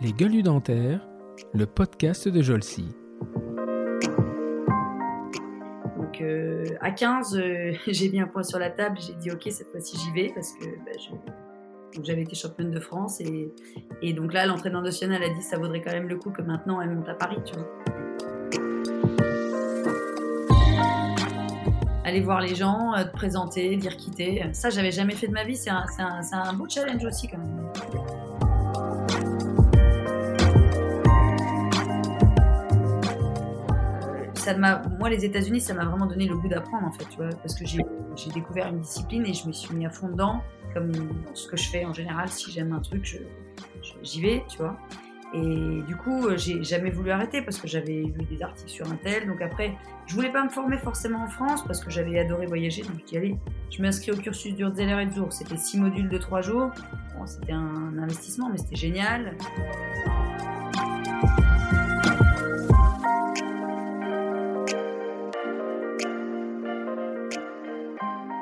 Les gueules dentaires, le podcast de Jolcy. Donc euh, à 15, euh, j'ai mis un point sur la table, j'ai dit ok cette fois-ci j'y vais parce que bah, j'avais été championne de France et, et donc là l'entraîneur national a dit ça vaudrait quand même le coup que maintenant elle monte à Paris, tu vois. Aller voir les gens, euh, te présenter, dire quitter, ça j'avais jamais fait de ma vie, c'est un, un- un beau challenge aussi quand même. ça moi, les États-Unis, ça m'a vraiment donné le goût d'apprendre, en fait, tu vois, parce que j'ai, découvert une discipline et je me suis mis à fond dedans, comme ce que je fais en général. Si j'aime un truc, j'y vais, tu vois. Et du coup, euh, j'ai jamais voulu arrêter parce que j'avais lu des articles sur un tel. Donc après, je voulais pas me former forcément en France parce que j'avais adoré voyager. Donc dis, allez, je m'inscris au cursus d'Urzeller et Zour. C'était six modules de trois jours. Bon, c'était un investissement, mais c'était génial.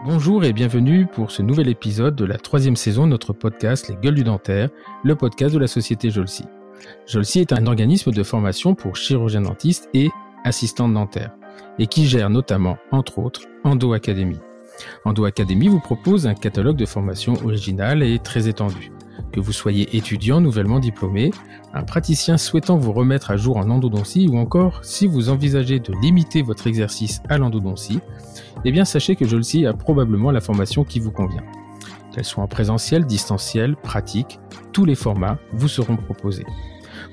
Bonjour et bienvenue pour ce nouvel épisode de la troisième saison de notre podcast Les Gueules du Dentaire, le podcast de la société Jolcy. Jolcy est un organisme de formation pour chirurgiens dentistes et assistants dentaires, et qui gère notamment, entre autres, Endo Academy. Endo Academy vous propose un catalogue de formation original et très étendu. Que vous soyez étudiant nouvellement diplômé, un praticien souhaitant vous remettre à jour en endodontie ou encore si vous envisagez de limiter votre exercice à l'endodontie, eh bien sachez que Jolcy a probablement la formation qui vous convient. Qu'elle soit en présentiel, distanciel, pratique, tous les formats vous seront proposés.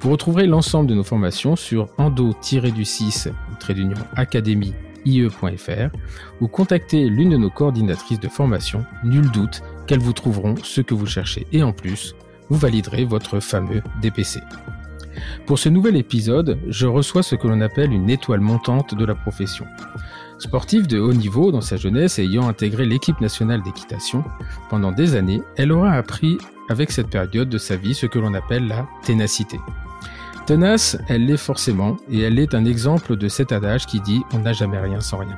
Vous retrouverez l'ensemble de nos formations sur endo-du6 trait d'union académie ie.fr ou contactez l'une de nos coordinatrices de formation, nul doute qu'elles vous trouveront ce que vous cherchez et en plus, vous validerez votre fameux DPC. Pour ce nouvel épisode, je reçois ce que l'on appelle une étoile montante de la profession. Sportive de haut niveau dans sa jeunesse et ayant intégré l'équipe nationale d'équitation, pendant des années, elle aura appris avec cette période de sa vie ce que l'on appelle la ténacité. Tenace, elle l'est forcément, et elle est un exemple de cet adage qui dit on n'a jamais rien sans rien.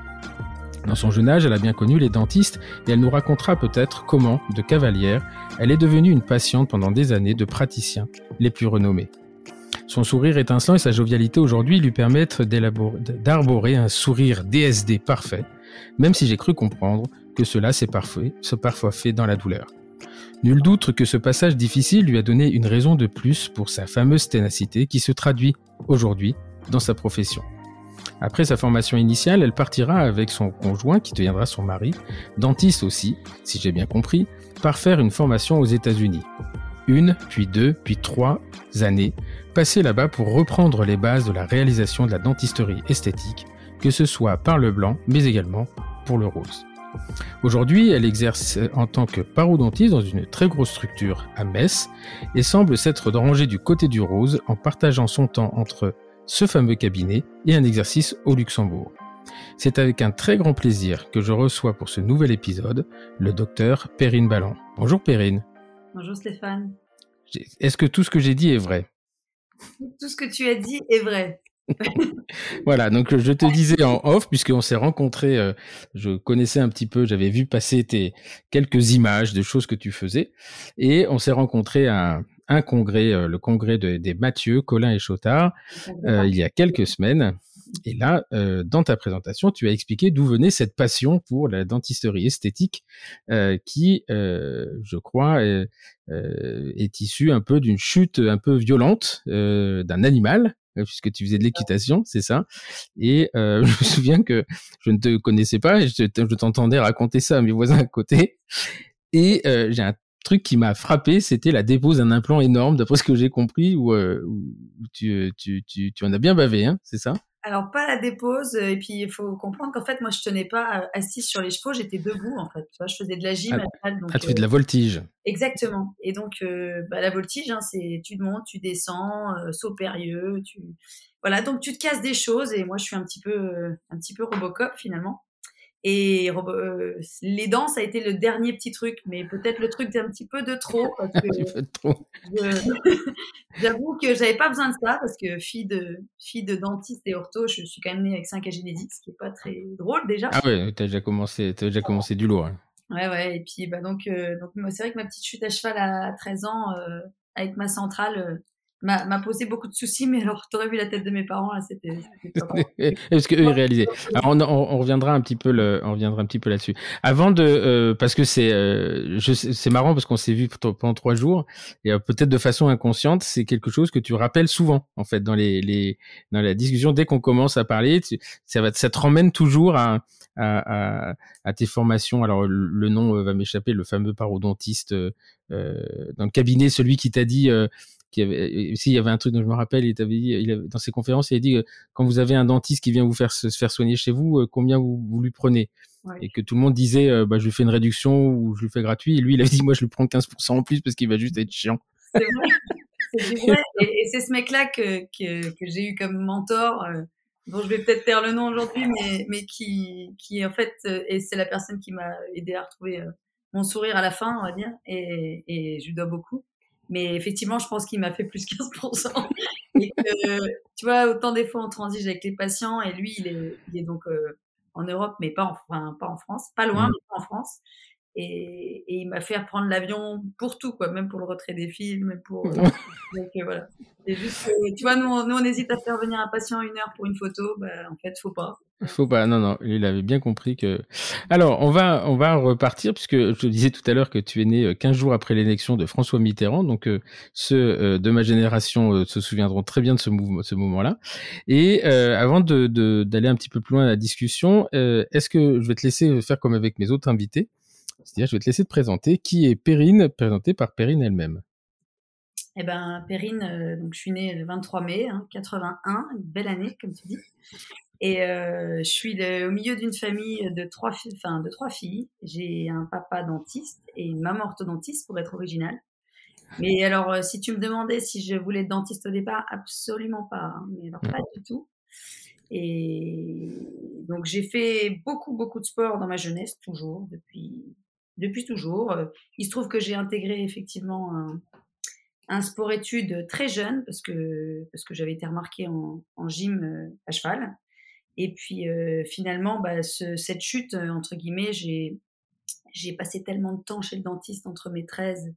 Dans son jeune âge, elle a bien connu les dentistes et elle nous racontera peut-être comment, de cavalière, elle est devenue une patiente pendant des années de praticiens les plus renommés. Son sourire étincelant et sa jovialité aujourd'hui lui permettent d'arborer un sourire DSD parfait, même si j'ai cru comprendre que cela s'est parfois, se parfois fait dans la douleur. Nul doute que ce passage difficile lui a donné une raison de plus pour sa fameuse ténacité qui se traduit aujourd'hui dans sa profession. Après sa formation initiale, elle partira avec son conjoint, qui deviendra son mari, dentiste aussi, si j'ai bien compris, par faire une formation aux États-Unis. Une, puis deux, puis trois années passées là-bas pour reprendre les bases de la réalisation de la dentisterie esthétique, que ce soit par le blanc, mais également pour le rose. Aujourd'hui, elle exerce en tant que parodontiste dans une très grosse structure à Metz et semble s'être rangée du côté du rose en partageant son temps entre ce fameux cabinet et un exercice au Luxembourg. C'est avec un très grand plaisir que je reçois pour ce nouvel épisode le docteur Perrine Ballon. Bonjour Perrine. Bonjour Stéphane. Est-ce que tout ce que j'ai dit est vrai? Tout ce que tu as dit est vrai. Voilà, donc je te disais en off, puisqu'on s'est rencontrés, euh, je connaissais un petit peu, j'avais vu passer tes quelques images de choses que tu faisais, et on s'est rencontrés à un, un congrès, euh, le congrès de- des Mathieu, Colin et Chotard, euh, il y a quelques semaines. Et là, euh, dans ta présentation, tu as expliqué d'où venait cette passion pour la dentisterie esthétique, euh, qui, euh, je crois, euh, euh, est issue un peu d'une chute un peu violente euh, d'un animal, puisque tu faisais de l'équitation, c'est ça. Et euh, je me souviens que je ne te connaissais pas, et je te- je t'entendais raconter ça à mes voisins à côté. Et euh, j'ai un truc qui m'a frappé, c'était la dépose d'un implant énorme, d'après ce que j'ai compris, où, où tu, tu, tu, tu en as bien bavé, hein, c'est ça? Alors, pas la dépose, euh, et puis il faut comprendre qu'en fait, moi, je tenais pas euh, assise sur les chevaux, j'étais debout, en fait. Tu vois, je faisais de la gym Ah, à la salle, donc, Ah, tu fais de euh, la voltige. Exactement. Et donc, euh, bah, la voltige, hein, c'est tu montes, tu descends, euh, saut périlleux, tu voilà. Donc, tu te casses des choses. Et moi, je suis un petit peu, euh, un petit peu Robocop finalement. Et euh, les dents, ça a été le dernier petit truc, mais peut-être le truc d'un petit peu de trop. Parce que Tu fais trop. je- j'avoue que j'avais pas besoin de ça parce que fille de fille de dentiste et ortho, je suis quand même née avec 5 à génétique, ce qui est pas très drôle déjà. Ah ouais, t'as déjà commencé, t'as déjà commencé du lourd. hein. Ouais, ouais. Et puis, bah, donc, donc c'est vrai que ma petite chute à cheval à 13 ans, avec ma centrale, m'a posé beaucoup de soucis, mais alors t'aurais vu la tête de mes parents là, c'était. Est-ce qu'eux ils réalisaient Alors on, on, reviendra un petit peu le, on reviendra un petit peu là-dessus. Avant de, euh, parce que c'est, euh, c'est marrant parce qu'on s'est vu pendant trois jours et euh, peut-être de façon inconsciente, c'est quelque chose que tu rappelles souvent en fait dans les, les dans la discussion dès qu'on commence à parler, ça va, ça te ramène toujours à, à, à, tes formations. Alors le, nom va m'échapper, le fameux parodontiste euh, dans le cabinet, celui qui t'a dit qui avait, il y avait un truc dont je me rappelle, il avait dit, il avait, dans ses conférences, il a dit, quand vous avez un dentiste qui vient vous faire se, faire soigner chez vous, euh, combien vous, vous lui prenez Et que tout le monde disait, euh, bah, je lui fais une réduction ou je lui fais gratuit. Et lui, il avait dit, moi, je lui prends 15% en plus parce qu'il va juste être chiant. C'est vrai. Et, c'est ce mec-là que, que, que j'ai eu comme mentor, euh, dont je vais peut-être taire le nom aujourd'hui, mais, mais qui, qui en fait, et c'est la personne qui m'a aidé à retrouver mon sourire à la fin, on va dire, et, et je lui dois beaucoup. Mais effectivement, je pense qu'il m'a fait plus 15%. et que, tu vois, autant des fois on transige avec les patients et lui, il est, il est donc euh, en Europe, mais pas en, enfin, pas en France, pas loin, mmh. mais pas en France. Et, et il m'a fait reprendre l'avion pour tout, quoi, même pour le retrait des films, donc euh, voilà. C'est juste tu vois, nous, nous, on hésite à faire venir un patient une heure pour une photo, bah, en fait, faut pas. Faut pas, non, non, il avait bien compris que. Alors, on va, on va repartir puisque je te disais tout à l'heure que tu es né 15 euh, jours après l'élection de François Mitterrand, donc euh, ceux de ma génération se souviendront très bien de ce, mouvement, ce moment-là. Et avant de d'aller un petit peu plus loin dans la discussion, est-ce que je vais te laisser faire comme avec mes autres invités? C'est-à-dire, je vais te laisser te présenter. Qui est Perrine, présentée par Perrine elle-même Eh ben, Perrine, euh, donc je suis née le 23 mai, 81, hein, une belle année, comme tu dis. Et euh, je suis au milieu d'une famille de trois, enfin, de trois filles. J'ai un papa dentiste et une maman orthodontiste, pour être originale. Mais alors, euh, si tu me demandais si je voulais être dentiste au départ, absolument pas. Hein, mais alors, pas du tout. Et donc, j'ai fait beaucoup, beaucoup de sport dans ma jeunesse, toujours, depuis depuis toujours. Euh, il se trouve que j'ai intégré effectivement un, sport-études très jeune parce que, parce que j'avais été remarquée en, gym euh, à cheval. Et puis euh, finalement, bah, cette chute, entre guillemets, j'ai, j'ai passé tellement de temps chez le dentiste entre mes 13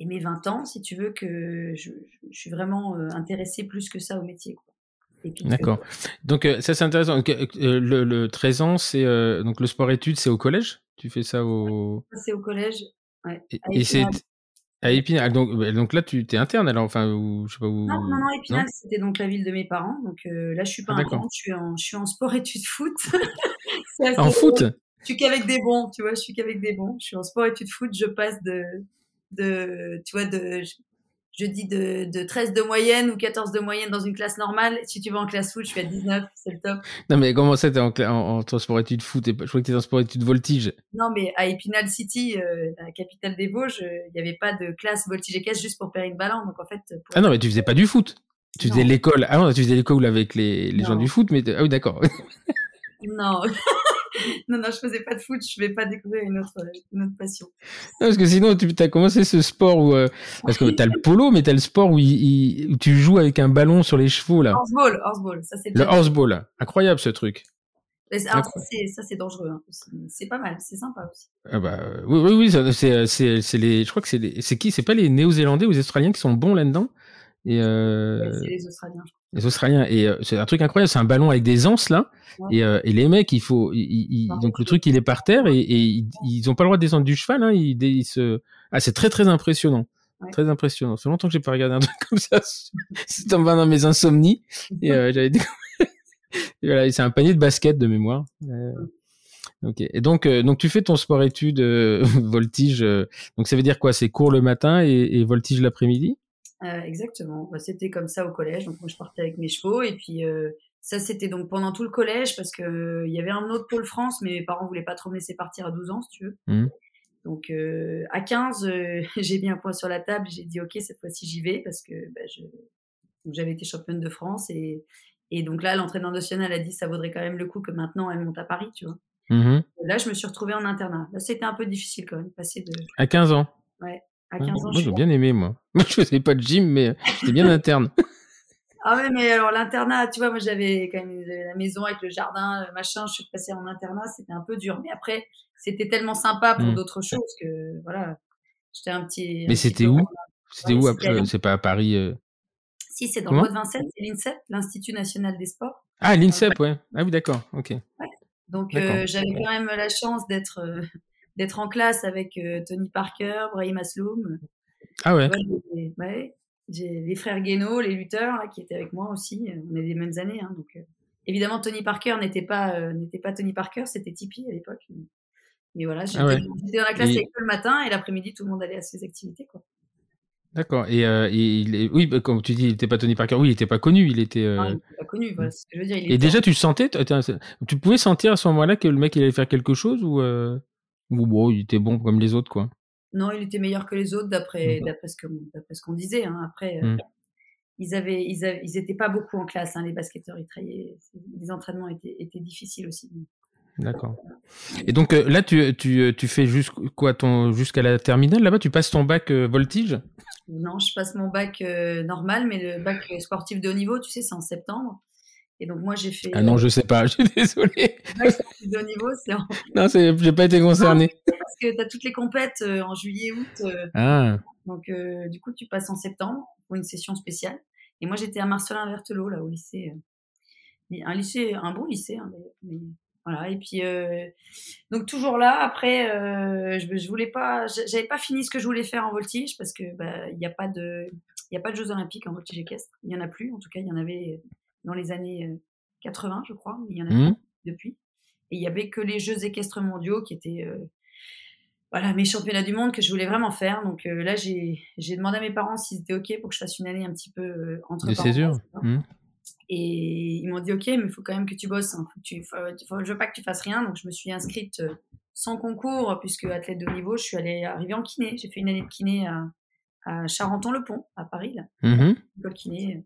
et mes 20 ans, si tu veux, que je, suis vraiment intéressée plus que ça au métier. D'accord. Donc ça c'est intéressant. le, le, 13 ans, c'est donc le sport-études, c'est au collège? Tu fais ça au. C'est au collège. Ouais. Et, c'est à Épinal. Donc, bah, donc là, tu es interne alors, enfin, ou, je sais pas où. Non, non, non Épinal, c'était donc la ville de mes parents. Donc euh, là, je suis pas ah, interne, je suis en, je suis en sport études foot. en foot? Je suis qu'avec des bons, tu vois, je suis qu'avec des bons. Je suis en sport études foot, je passe de, de, tu vois, de, je dis de, de 13 de moyenne ou 14 de moyenne dans une classe normale. Si tu vas en classe foot, je suis à 19, c'est le top. Non, mais comment ça, t'es en, en, en, sport études foot? Je crois que t'es en sport études voltige. Non, mais à Épinal City, euh, la capitale des Vosges, euh, il n'y avait pas de classe voltige et caisse juste pour Perrine Ballant. Donc en fait. Ah non, mais tu faisais pas du foot. Tu faisais l'école. Ah non, tu faisais l'école avec les, les gens du foot, mais ah oui, d'accord. non. non, non, je faisais pas de foot, je vais pas découvrir une autre, une autre passion. Non, parce que sinon, tu as commencé ce sport où, euh, parce que tu as le polo, mais tu as le sport où, où, tu joues avec un ballon sur les chevaux, là. Horseball, horseball, ça c'est Le horseball, incroyable ce truc. ça, c'est dangereux, hein, c'est pas mal, c'est sympa aussi. Ah bah, oui, oui, oui, c'est les, je crois que c'est qui, c'est pas les Néo-Zélandais ou les Australiens qui sont bons là-dedans? Euh... c'est les Australiens, je crois. Les Australiens. Et euh, c'est un truc incroyable. C'est un ballon avec des anses là. Et, euh, et, les mecs, il faut. donc le truc, il est par terre et, et ils ont pas le droit de descendre du cheval. Hein, ils, se. Ah, c'est très très impressionnant. Très impressionnant. Fait longtemps que j'ai pas regardé un truc comme ça. C'est dans mes insomnies. Et euh, j'avais voilà, c'est un panier de basket de mémoire. ok. Et donc, donc tu fais ton sport études voltige. donc ça veut dire quoi? C'est cours le matin et, et voltige l'après-midi? Euh, exactement. Bah, c'était comme ça au collège. Donc, moi, je partais avec mes chevaux. Et puis, euh, ça, c'était donc pendant tout le collège parce que euh, y avait un autre pôle France, mais mes parents voulaient pas trop me laisser partir à 12 ans, si tu veux. Mmh. Donc, à 15, j'ai mis un point sur la table. J'ai dit, OK, cette fois-ci, j'y vais parce que bah, j'avais été championne de France. Et, et donc là, l'entraîneur national a dit, ça vaudrait quand même le coup que maintenant, elle monte à Paris, tu vois. Mmh là, je me suis retrouvée en internat. Là, c'était un peu difficile quand même, passer de. À 15 ans Ouais. À 15 ans, moi, j'ai bien aimé, moi. Moi, je faisais pas de gym, mais j'étais bien interne. Ah ouais, mais alors l'internat, tu vois, moi j'avais quand même la maison avec le jardin, le machin, je suis passée en internat, c'était un peu dur. Mais après, c'était tellement sympa pour Hmm. d'autres choses que voilà, j'étais un petit. Mais c'était peu- où? C'était où après? C'est pas à Paris euh? Si, c'est dans le Haut-de-Vincennes, c'est l'INSEP, l'Institut National des Sports. Ah, l'INSEP, ouais. Ah oui, d'accord. Ok. Donc euh, j'avais quand même la chance d'être euh, d'être en classe avec euh, Tony Parker, Brahim Asloum. Ah ouais. Ouais, j'ai- ouais, j'ai les frères Guénaud, les lutteurs là, qui étaient avec moi aussi. Euh, On est des mêmes années, hein, donc euh, évidemment Tony Parker n'était pas euh, n'était pas Tony Parker, c'était Tipeee à l'époque. Mais, mais voilà, j'étais Ah ouais. dans la classe Et- le matin et l'après-midi tout le monde allait à ses activités quoi. D'accord. Et, euh, et il oui, bah, comme tu dis, il était pas Tony Parker. Oui, il était pas connu. Il était. euh, Non, il n'était pas connu, voilà c'est ce que je veux dire. il Et était- déjà, tu sentais Tu pouvais sentir à ce moment-là que le mec il allait faire quelque chose ou euh, ou bon, il était bon comme les autres quoi. Non, il était meilleur que les autres d'après d'après ce que d'après ce qu'on disait. hein. Après, euh, Mhm. ils avaient ils avaient ils étaient pas beaucoup en classe. hein, les basketteurs, ils travaillaient. Les entraînements étaient étaient difficiles aussi. D'accord. Et donc euh, là, tu, tu, tu fais jusqu- quoi ton jusqu'à la terminale là-bas, tu passes ton bac euh, voltige? Non, je passe mon bac euh, normal, mais le bac sportif de haut niveau, tu sais, c'est en septembre. Et donc moi j'ai fait Ah non, je sais pas. Je suis désolé. le bac sportif de haut niveau, c'est en- Non, c'est, j'ai pas été concerné. parce que tu as toutes les compètes euh, en juillet, août. euh, Ah, donc euh, du coup tu passes en septembre pour une session spéciale. Et moi j'étais à Marcelin-Vertelot là au lycée, un lycée, un bon lycée. hein, mais voilà. Et puis euh, donc toujours là. Après, euh, je, je voulais pas, j'a- j'avais pas fini ce que je voulais faire en voltige parce que bah il n'y a pas de, il y a pas de Jeux Olympiques en voltige équestre. Il y en a plus. En tout cas, il y en avait dans les années euh, 80, je crois, mais il y en a plus depuis. Et il y avait que les Jeux équestres mondiaux qui étaient euh, voilà mes championnats du monde que je voulais vraiment faire. Donc euh, là, j'ai j'ai demandé à mes parents s'ils étaient ok pour que je fasse une année un petit peu euh, entre de césure. Hum. Et ils m'ont dit ok, mais il faut quand même que tu bosses. Hein. Faut que tu, faut- faut- je veux pas que tu fasses rien. Donc je me suis inscrite euh, sans concours puisque athlète de haut niveau, je suis allée arriver en kiné. J'ai fait une année de kiné à, à Charenton-le-Pont à Paris, là, école kiné, euh,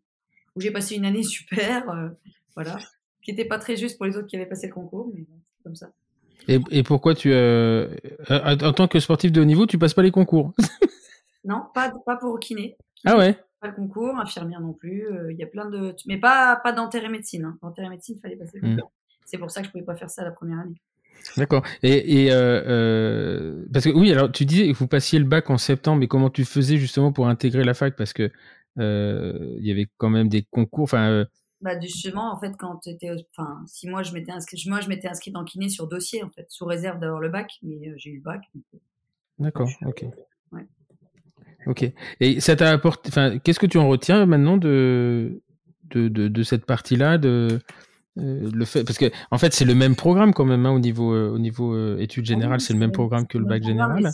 où j'ai passé une année super, euh, voilà, qui était pas très juste pour les autres qui avaient passé le concours, mais bon, comme ça. Et, et pourquoi tu euh, euh, en tant que sportif de haut niveau, tu passes pas les concours Non, pas pas pour kiné. Ah ouais. Pas le concours, infirmière non plus. euh, Il y a plein de, mais pas pas dentaire et médecine. Hein. Dentaire et médecine, il fallait passer le Mm. concours. C'est pour ça que je pouvais pas faire ça la première année. D'accord. Et, et euh, euh, parce que oui, alors tu disais que vous passiez le bac en septembre, mais comment tu faisais justement pour intégrer la fac? Parce que il y avait quand même des concours. Enfin, euh, Bah justement, en fait, quand t'étais, enfin, si moi je m'étais inscrit, moi je m'étais inscrite en kiné sur dossier en fait, sous réserve d'avoir le bac, mais euh, j'ai eu le bac. euh, d'accord. Ok. ouais. Ok. Et ça t'a apporté. Enfin, qu'est-ce que tu en retiens maintenant de de, de, de cette partie-là de euh, le fait parce que en fait c'est le même programme quand même hein, au niveau euh, au niveau euh, études générales Oui, c'est le même programme que le bac général.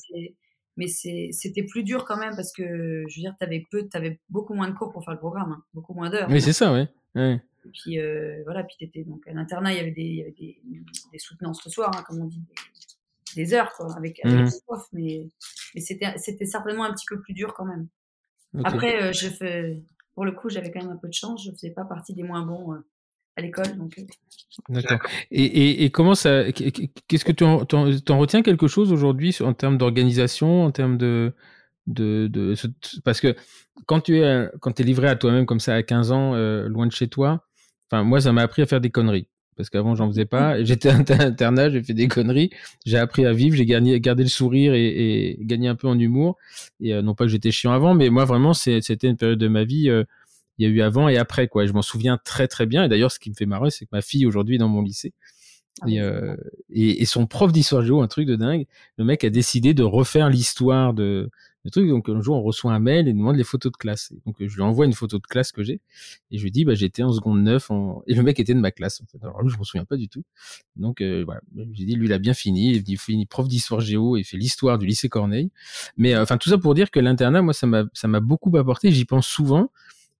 Mais c'était plus dur quand même parce que, je veux dire, t'avais peu, t'avais beaucoup moins de cours pour faire le programme, hein, beaucoup moins d'heures. Oui c'est ça ouais. ouais. Et puis euh, voilà, puis t'étais donc à l'internat, il y avait des, il y avait des, des soutenances le soir, hein, comme on dit, des, des heures quoi, avec, avec Mhm. les profs, mais, mais c'était, c'était certainement un petit peu plus dur quand même. Après, euh, je fais, pour le coup, j'avais quand même un peu de chance, je faisais pas partie des moins bons euh, à l'école, donc euh, D'accord. Et, et, et comment ça Qu'est-ce que tu en, retiens quelque chose aujourd'hui en termes d'organisation, en termes de, de, de ce- parce que quand tu es quand es livré à toi-même comme ça à 15 ans, euh, loin de chez toi, enfin moi ça m'a appris à faire des conneries parce qu'avant j'en faisais pas. J'étais à internat, j'ai fait des conneries. J'ai appris à vivre, j'ai gagné, gardé le sourire et, et gagné un peu en humour. Et euh, non pas que j'étais chiant avant, mais moi vraiment c'était une période de ma vie. euh, il y a eu avant et après quoi. Je m'en souviens très très bien. Et d'ailleurs, ce qui me fait marrer, c'est que ma fille aujourd'hui est dans mon lycée. ah, Et, euh, et, et son prof d'histoire géo, un truc de dingue, le mec a décidé de refaire l'histoire de, de truc. Donc un jour, on reçoit un mail et demande les photos de classe. Et donc je lui envoie une photo de classe que j'ai et je lui dis bah j'étais en seconde 9 en... et le mec était de ma classe en fait. Alors lui, je m'en souviens pas du tout. Donc euh, voilà, j'ai dit lui il a bien fini, il fini prof d'histoire géo et fait l'histoire du lycée Corneille. Mais euh, enfin tout ça pour dire que l'internat moi ça m'a ça m'a beaucoup apporté, j'y pense souvent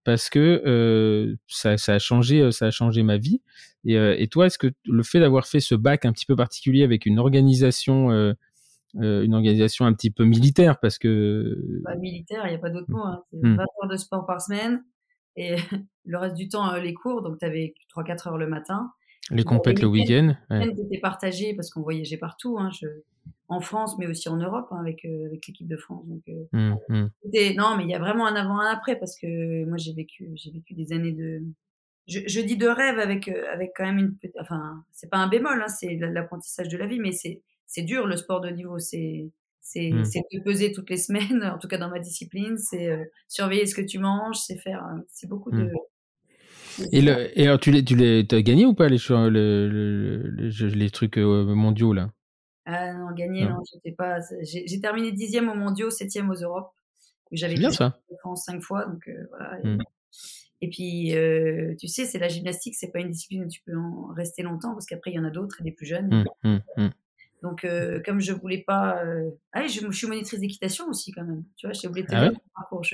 parce que euh, ça, ça a changé ça a changé ma vie et, euh, et toi est-ce que le fait d'avoir fait ce bac un petit peu particulier avec une organisation euh, une organisation un petit peu militaire parce que pas militaire, il n'y a pas d'autre mot. Hein. C'est Mm. 20 heures de sport par semaine et le reste du temps, les cours. Donc, tu avais 3-4 heures le matin. les compètes le week-end ouais. t'étais partagé parce qu'on voyageait partout. Hein. Je... en France, mais aussi en Europe hein, avec, avec l'équipe de France. Donc, mmh, mmh. non, mais il y a vraiment un avant, un après parce que moi j'ai vécu, j'ai vécu des années de, je, dis de rêve avec, avec quand même une, enfin, c'est pas un bémol, hein, c'est l'apprentissage de la vie, mais c'est, c'est dur le sport de niveau, c'est, c'est, Mmh. te peser toutes les semaines, en tout cas dans ma discipline, c'est surveiller ce que tu manges, c'est faire, c'est beaucoup de. Mmh. Et, le, et alors, tu les, tu les, as gagné ou pas les, les, les trucs mondiaux là? Ah non, gagné, non, j'étais pas. J'ai terminé dixième aux mondiaux, septième aux Europes. J'avais bien ça. France cinq fois, donc voilà. Mmh. Et puis, tu sais, c'est la gymnastique, c'est pas une discipline où tu peux en rester longtemps parce qu'après, il y en a d'autres et des plus jeunes. Mmh, mmh, Donc, comme je voulais pas. Ah, je, je, suis monitrice d'équitation aussi, quand même. Tu vois, j'ai te ah dire parcours.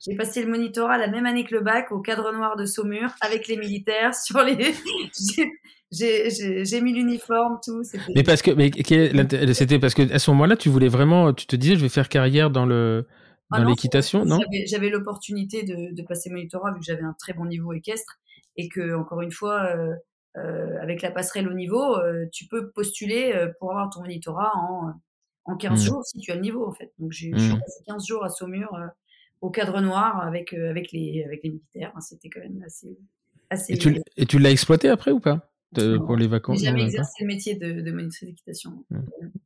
J'ai passé le monitorat la même année que le bac au cadre noir de Saumur avec les militaires sur les. J'ai mis l'uniforme, tout. Mais parce que, mais c'était parce que à ce moment-là, tu voulais vraiment, tu te disais, je vais faire carrière dans le ah dans l'équitation, non? J'avais l'opportunité de, de, passer monitorat vu que j'avais un très bon niveau équestre et que, encore une fois, euh, euh, avec la passerelle au niveau, euh, tu peux postuler pour avoir ton monitorat en, en 15 mmh. jours si tu as le niveau, en fait. Donc, j'ai mmh. passé 15 jours à Saumur au cadre noir avec, euh, avec, les, avec les militaires. C'était quand même assez. assez et tu, l'as exploité après ou pas? De, non, pour les vacances J'ai jamais exercé le métier de, de monitrice d'équitation. Mmh.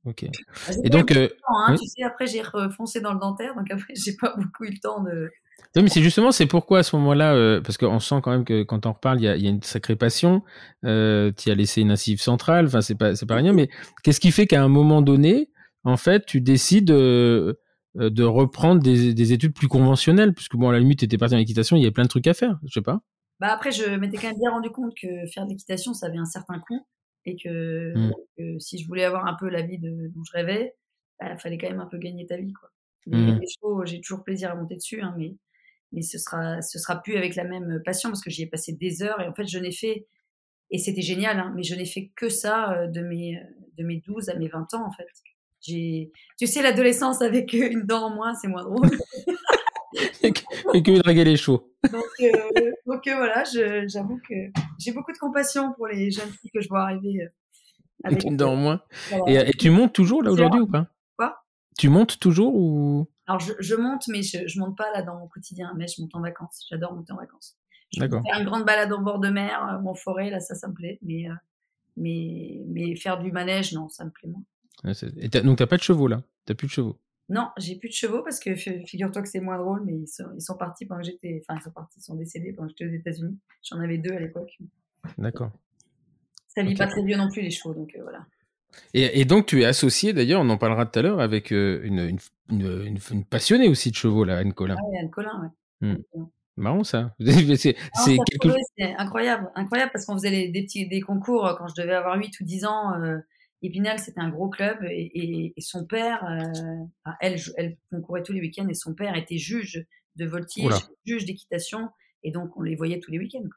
Ok. Ah, et donc, euh, temps, hein, oui. tu sais, après j'ai refoncé dans le dentaire, donc après j'ai pas beaucoup eu le temps de. Oui, mais c'est justement, c'est pourquoi à ce moment-là, euh, parce qu'on sent quand même que quand on reparle, il y a, y a, une sacrée passion. Euh, tu as laissé une incisive centrale, enfin c'est pas c'est pas rien, mais qu'est-ce qui fait qu'à un moment donné, en fait, tu décides de, de reprendre des, des, études plus conventionnelles, puisque bon, à la limite, tu étais parti en équitation, il y avait plein de trucs à faire, je sais pas. Bah après, je m'étais quand même bien rendu compte que faire de l'équitation, ça avait un certain coût et que, mmh. que, si je voulais avoir un peu la vie de, dont je rêvais, il bah, fallait quand même un peu gagner ta vie. Quoi. Mmh. J'ai toujours plaisir à monter dessus, hein, mais, mais ce sera, ce sera plus avec la même passion parce que j'y ai passé des heures et en fait, je n'ai fait, et c'était génial, hein, mais je n'ai fait que ça de mes, de mes 12 à mes 20 ans en fait. J'ai, tu sais, l'adolescence avec une dent en moins, c'est moins drôle. et que draguer les chevaux. Donc, euh, donc euh, voilà, j'avoue que j'ai beaucoup de compassion pour les jeunes filles que je vois arriver. Euh, avec une dent en moins. Voilà. Et, et, tu montes toujours là aujourd'hui ou pas? Quoi? Tu montes toujours ou? Alors je, je, monte, mais je, je monte pas là dans mon quotidien, mais je monte en vacances. J'adore monter en vacances. D'accord. Faire une grande balade en bord de mer, en forêt, là ça, ça me plaît. Mais, mais, mais faire du manège, non, ça me plaît moins. Et donc t'as pas de chevaux là? T'as plus de chevaux? Non, j'ai plus de chevaux parce que figure-toi que c'est moins drôle, mais ils sont, ils sont partis pendant que j'étais. Enfin, ils sont partis, ils sont décédés pendant que j'étais aux États-Unis. J'en avais deux à l'époque. D'accord. Ça vit okay. pas très vieux non plus, les chevaux, donc euh, voilà. Et, et, donc, tu es associé, d'ailleurs, on en parlera tout à l'heure, avec euh, une, une, une, une, passionnée aussi de chevaux, là, Anne Colin. Ah oui, Anne Colin, ouais. Mmh. Marrant ça. c'est ah, quelque... incroyable, incroyable parce qu'on faisait les, des petits des concours euh, quand je devais avoir 8 ou 10 ans. Euh, Épinal, c'était un gros club et, et, et son père, euh, elle, elle concourait tous les week-ends et son père était juge de voltige, Oula. juge d'équitation et donc on les voyait tous les week-ends.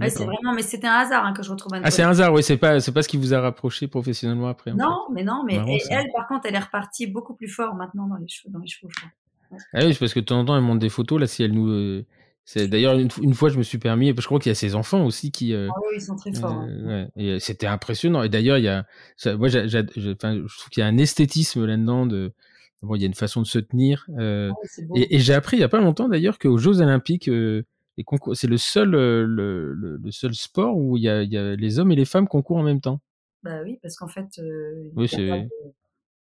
Ouais, c'est vraiment, mais c'était un hasard hein, que je retrouve. Ah, c'est un hasard, oui, c'est pas, c'est pas ce qui vous a rapproché professionnellement après. Non, mais non, mais et elle, par contre, elle est repartie beaucoup plus fort maintenant dans les cheveux, dans les chevaux. Je crois. Ouais. Ah oui, c'est parce que de temps en temps, elle monte des photos là, si elle nous. euh, c'est d'ailleurs une, une fois, je me suis permis, je crois qu'il y a ses enfants aussi qui. euh, Ah oui, ils sont très forts. hein. euh, ouais, et c'était impressionnant. Et d'ailleurs, il y a, moi, je, enfin, je trouve qu'il y a un esthétisme là-dedans de. Bon, il y a une façon de se tenir. euh, Ah et, et j'ai appris il y a pas longtemps d'ailleurs qu'aux Jeux Olympiques, euh, c'est le seul, euh, le, le, le seul sport où il y, a, il y a les hommes et les femmes concourent en même temps. Bah oui, parce qu'en fait. euh, Oui, c'est-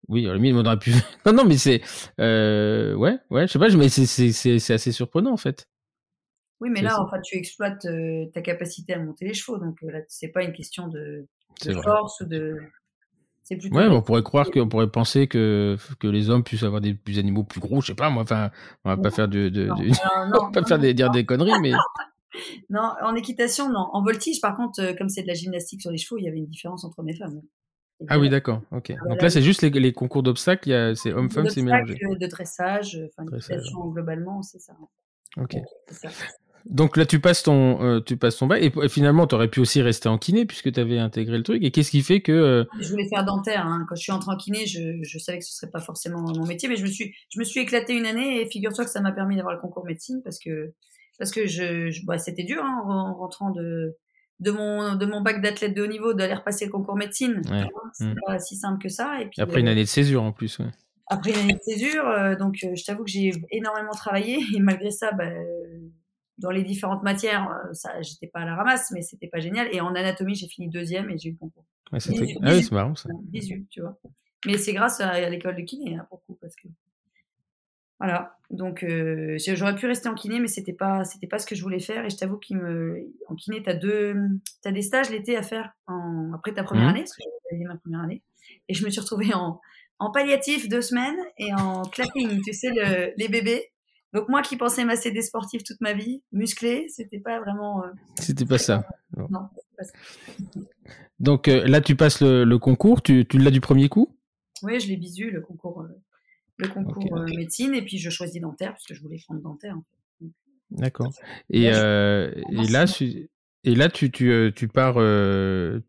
Oui, la limite, on aurait pu. non, non, mais c'est, euh, ouais, ouais, je sais pas, mais c'est assez surprenant en fait. Oui, mais là, enfin, tu exploites euh, ta capacité à monter les chevaux, donc euh, là, c'est pas une question de, vrai. force ou de. C'est plutôt. Ouais, on pourrait croire qu'on pourrait penser que que les hommes puissent avoir des, des animaux plus gros, je sais pas, moi, enfin, on va pas faire de, de, Non, de- alors, on va pas faire des, dire des conneries, mais non, en équitation, non. En voltige, par contre, euh, comme c'est de la gymnastique sur les chevaux, il y avait une différence entre mes femmes. Et ah oui, d'accord, ok. bah Donc là, c'est juste les, les concours d'obstacles, a, c'est homme-femme, c'est mélangé. De dressage, enfin, Dressage. globalement, c'est ça. Ok. C'est ça. Donc là, tu passes ton, euh, tu passes ton bac, et, et finalement, tu aurais pu aussi rester en kiné puisque tu avais intégré le truc. Et qu'est-ce qui fait que, euh, Je voulais faire dentaire. Hein. Quand je suis entrée en kiné, je, je savais que ce serait pas forcément mon métier, mais je me suis, je me suis éclatée une année et figure-toi que ça m'a permis d'avoir le concours médecine parce que, parce que je, je- bah, c'était dur hein, en rentrant de, de mon, de mon bac d'athlète de haut niveau d'aller repasser le concours médecine. Ouais. C'est Mm. pas si simple que ça. Et puis, Après une euh, année de césure en plus. ouais. après une année de césure, euh, donc je t'avoue que j'ai énormément travaillé et malgré ça, bah, dans les différentes matières, euh, ça, j'étais pas à la ramasse, mais c'était pas génial. Et en anatomie, j'ai fini deuxième et j'ai eu le concours. Ouais, ah oui, c'est marrant ça. Bisu, tu vois. Mais c'est grâce à, l'école de kiné, hein, pour coup, parce que voilà. Donc euh, j'aurais pu rester en kiné, mais c'était pas, c'était pas ce que je voulais faire. Et je t'avoue qu'il me, en kiné, t'as deux, t'as des stages l'été à faire en- après ta première Mhm. année, parce que ma première année. Et je me suis retrouvée en, en palliatif deux semaines et en clapping, tu sais, le- les bébés. Donc moi qui pensais masser des sportifs toute ma vie, musclé, c'était pas vraiment. euh, C'était pas ça. non, pas ça. Donc euh, là, tu passes le, le concours, tu, tu l'as du premier coup? Oui, je l'ai bisu, le concours, euh, le concours médecine, et puis je choisis dentaire, parce que je voulais prendre dentaire. en fait. D'accord. Et, Là, et là, tu, et là, tu, tu, tu pars.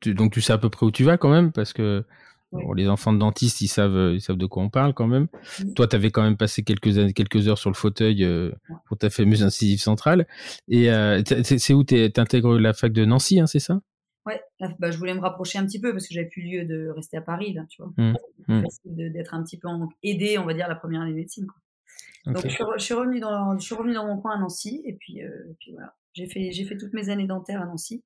tu- donc, tu sais à peu près où tu vas quand même, parce que. Bon, les enfants de dentistes, ils savent, euh, ils savent de quoi on parle quand même. Toi, tu avais quand même passé quelques, heures sur le fauteuil euh, pour ta fameuse incisive centrale. Et euh, c'est où tu intègres la fac de Nancy, hein, c'est ça? Ouais, là, bah, je voulais me rapprocher un petit peu, parce que j'avais plus lieu de rester à Paris, là, tu vois. Mm, mm. facile de- d'être un petit peu en- aidé, on va dire, la première année de médecine. Quoi. Donc, je suis, re- je suis revenue dans, je suis revenue dans mon coin à Nancy, et puis, euh, puis voilà. J'ai fait, toutes mes années dentaires à Nancy.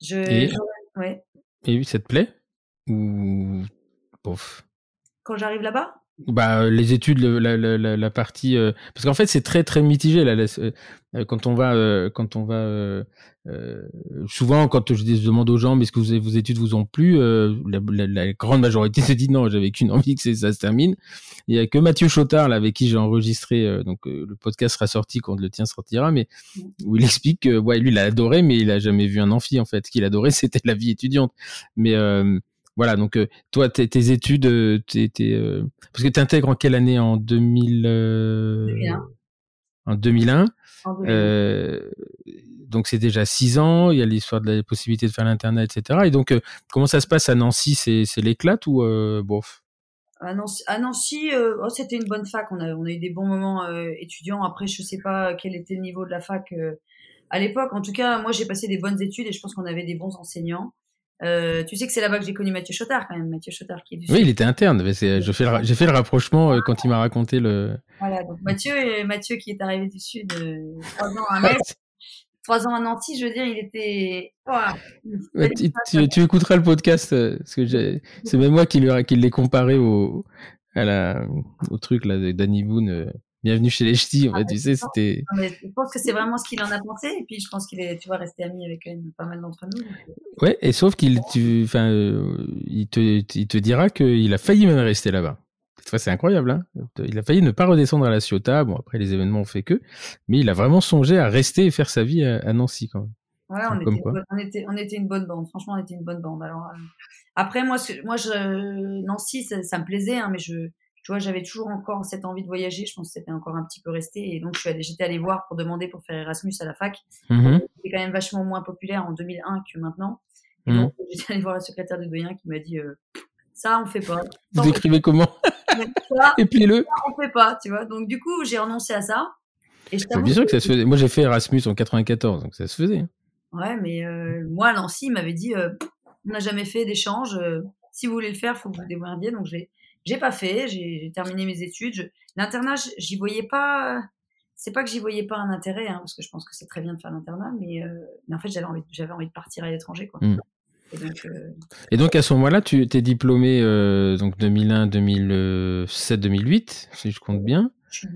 Je, Et- je- ouais. Et oui, ça te plaît? Ou. Bof. Quand j'arrive là-bas, Bah, euh, les études, la, la, la, la partie, euh, parce qu'en fait c'est très très mitigé là. euh, quand on va, euh, quand on va, souvent quand je demande aux gens, mais est-ce que vous, vos études vous ont plu, la, grande majorité se dit non, j'avais qu'une envie que ça se termine. Il y a que Mathieu Chotard là avec qui j'ai enregistré, donc le podcast sera sorti quand le tien sortira, mais où il explique que ouais lui il a adoré, mais il a jamais vu un amphi en fait. Ce qu'il adorait c'était la vie étudiante, mais euh, voilà, donc euh, toi, tes, tes études, euh, t'es- t'es, euh, parce que tu intègres en quelle année? En 2000, euh, 2001. En 2001. en 2000. Euh, donc c'est déjà six ans, il y a l'histoire de la possibilité de faire l'internat, etc. Et donc, comment ça se passe à Nancy? C'est c'est l'éclate ou bof? À Nancy, à Nancy, euh, oh, c'était une bonne fac. On a, on a eu des bons moments euh, étudiants. Après, je sais pas quel était le niveau de la fac euh, à l'époque. En tout cas, moi, j'ai passé des bonnes études et je pense qu'on avait des bons enseignants. Euh, tu sais que c'est là-bas que j'ai connu Mathieu Chotard, quand même. Mathieu Chotard, qui est du Oui, il était interne. J'ai fait le rapprochement euh, quand il m'a raconté le. Voilà, donc Mathieu, Mathieu qui est arrivé du Sud, euh, trois ans à Metz, trois ans à Nancy, je veux dire, il était. Ouais, tu, tu- tu écouteras le podcast euh, parce que j'ai- c'est même moi qui, lui qui l'ai comparé au, à la, au truc là de Danny Boone. Euh, Bienvenue chez les ch'tis. En fait, tu sais, c'était. Je pense que c'est vraiment ce qu'il en a pensé. Et puis, je pense qu'il est, tu vois, resté ami avec même pas mal d'entre nous. donc, euh, Ouais, et sauf qu'il tu, enfin, euh, il, te, il te dira qu'il a failli même rester là-bas. Cette fois, c'est incroyable. Hein il a failli ne pas redescendre à la Ciotat. Bon, après, les événements ont fait que. Mais il a vraiment songé à rester et faire sa vie à, à Nancy quand même. Ouais, on était, quoi. une bonne- on était, on était une bonne bande. Franchement, on était une bonne bande. Alors, euh, après, moi, moi, je, Nancy, ça, ça me plaisait, hein, mais je, tu vois, j'avais toujours encore cette envie de voyager. Je pense que c'était encore un petit peu resté. Et donc, je suis allée, j'étais allée voir pour demander pour faire Erasmus à la fac. Mhm. C'était quand même vachement moins populaire en 2001 que maintenant. Et Mhm. donc, j'étais allée voir la secrétaire de doyen qui m'a dit, euh, ça, on fait pas. Ça, Vous écrivez comment? Ça, Épliez-le. on fait pas, tu vois. Donc, du coup, j'ai renoncé à ça. Et je bien sûr que ça se faisait. Moi, j'ai fait Erasmus en 94, donc ça se faisait. hein. Ouais, mais euh, moi, Nancy il m'avait dit, euh, on n'a jamais fait d'échange. euh, si vous voulez le faire, faut que vous vous démerdiez. Donc, j'ai, j'ai pas fait. J'ai, terminé mes études. L'internat, j'y voyais pas. C'est pas que j'y voyais pas un intérêt, hein, parce que je pense que c'est très bien de faire l'internat, mais, euh, mais en fait, j'avais envie, j'avais envie de partir à l'étranger, quoi. Mm. Et donc, euh, Et donc, à ce moment-là, tu t'es diplômé euh, donc 2001, 2007, 2008, si je compte bien.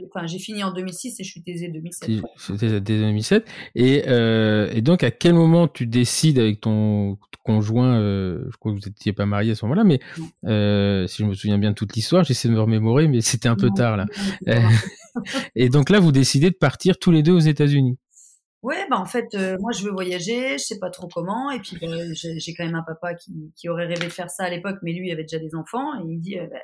Enfin, j'ai fini en 2006 et je suis taisée 2007. Si- C'était dès 2007. Et, euh, et donc, à quel moment tu décides avec ton conjoint, euh, je crois que vous n'étiez pas mariés à ce moment-là, mais euh, si je me souviens bien de toute l'histoire, j'essaie de me remémorer, mais c'était un peu tard là. Et donc là, vous décidez de partir tous les deux aux États-Unis. Ouais, bah en fait, euh, moi je veux voyager, je sais pas trop comment, et puis bah, j'ai j'ai quand même un papa qui, qui aurait rêvé de faire ça à l'époque, mais lui il avait déjà des enfants, et il me dit, euh, bah,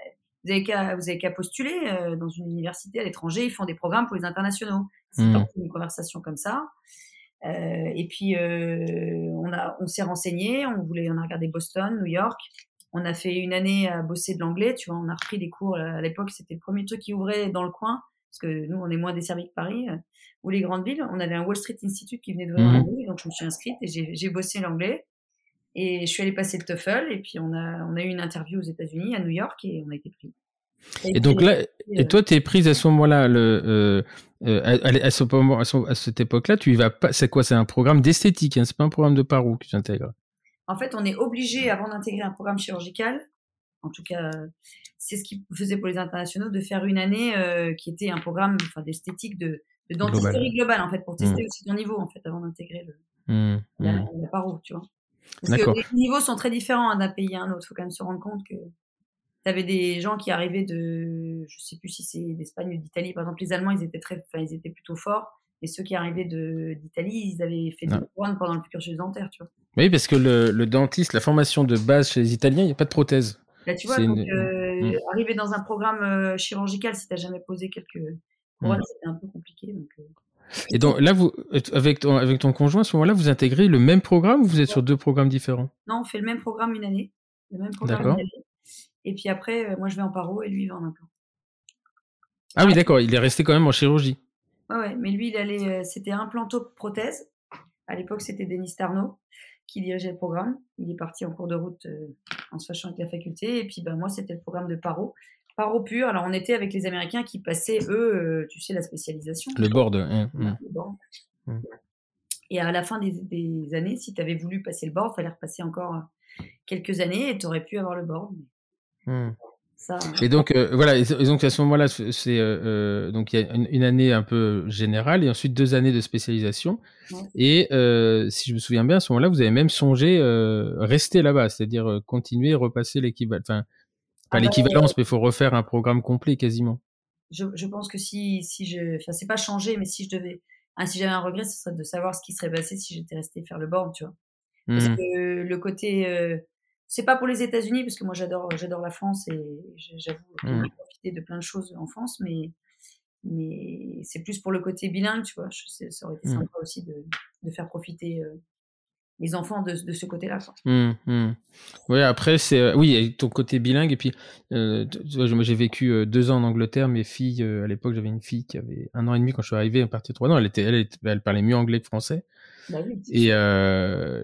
vous avez qu'à vous avez qu'à postuler euh, dans une université à l'étranger, ils font des programmes pour les internationaux. C'est parti d'une conversation comme ça. Euh, et puis euh, on a, on s'est renseigné, on voulait, on a regardé Boston, New York. On a fait une année à bosser de l'anglais, tu vois, on a repris des cours à l'époque, c'était le premier truc qui ouvrait dans le coin. parce que nous, on est moins desservis que Paris, ou les grandes villes. On avait un Wall Street Institute qui venait de venir mmh. donc je me suis inscrite et j'ai bossé l'anglais. Et je suis allée passer le TOEFL, et puis on a, on a eu une interview aux États-Unis, à New York, et on a été pris. Et, donc là, et toi, tu es prise à ce moment-là, le, euh, à, ce, à, cette époque-là, tu y vas pas. C'est quoi C'est un programme d'esthétique, hein, c'est pas un programme de paro que tu intègres? En fait, on est obligé, avant d'intégrer un programme chirurgical, en tout cas, c'est ce qu'ils faisaient pour les internationaux, de faire une année euh, qui était un programme enfin, d'esthétique, de, de dentisterie globale, en fait, pour tester mmh. aussi ton niveau, en fait, avant d'intégrer le, mmh, la, mmh. la, paro, tu vois. Parce que les niveaux sont très différents hein, d'un pays à un autre. Il faut quand même se rendre compte que tu avais des gens qui arrivaient de, je sais plus si c'est d'Espagne ou d'Italie. Par exemple, les Allemands, ils étaient très, enfin, ils étaient plutôt forts. Et ceux qui arrivaient d'Italie, ils avaient fait des couronnes pendant le cursus dentaire, tu vois. Oui, parce que le, le, dentiste, la formation de base chez les Italiens, il n'y a pas de prothèse. Là, tu vois, donc, euh, mmh. arriver dans un programme euh, chirurgical, si tu n'as jamais posé quelques couronnes, mmh. c'était un peu compliqué. Donc, euh, et donc là, vous, avec ton, avec ton conjoint, à ce moment-là, vous intégrez le même programme ou vous êtes sur deux programmes différents? Non, on fait le même programme une année. Le même programme une année. Et puis après, euh, moi, je vais en paro et lui, il va en implant. Ah oui, d'accord. Il est resté quand même en chirurgie. Ouais, ouais. Mais lui, il allait, euh, c'était implanto-prothèse. À l'époque, c'était Denis Tarnot qui dirigeait le programme. Il est parti en cours de route euh, en se fâchant avec la faculté. Et puis, ben, moi, c'était le programme de paro paro pur. Alors, on était avec les Américains qui passaient, eux, euh, tu sais, la spécialisation. Le board. Hein, mmh. Mmh. Et à la fin des, années, si tu avais voulu passer le board, il fallait repasser encore quelques années et tu aurais pu avoir le board. Mmh. Ça, et donc euh, voilà, et donc à ce moment-là, c'est euh, donc il y a une, année un peu générale et ensuite deux années de spécialisation. Et si je me souviens bien, à ce moment-là, vous avez même songé rester là-bas, c'est-à-dire continuer, repasser l'équivalent, enfin pas ah bah, l'équivalence, mais il faut refaire un programme complet quasiment. Je, je pense que si, si je. Enfin, c'est pas changé, mais si je devais. Hein, si j'avais un regret, ce serait de savoir ce qui serait passé si j'étais resté faire le board, tu vois. Parce mmh. que le côté. Euh, c'est pas pour les États-Unis, parce que moi j'adore, j'adore la France et j'avoue mmh. profiter de plein de choses en France, mais, mais c'est plus pour le côté bilingue, tu vois. Je sais, ça aurait été mmh. sympa aussi de, de faire profiter euh, les enfants de, de ce côté-là. Mmh, mmh. Oui, après, c'est. Euh, oui, ton côté bilingue. Et puis, euh, moi, j'ai vécu euh, deux ans en Angleterre. Mes filles, à l'époque, j'avais une fille qui avait un an et demi quand je suis arrivé, elle partait trois ans. Elle, était, elle, elle, parlait mieux anglais que français. Bah oui, et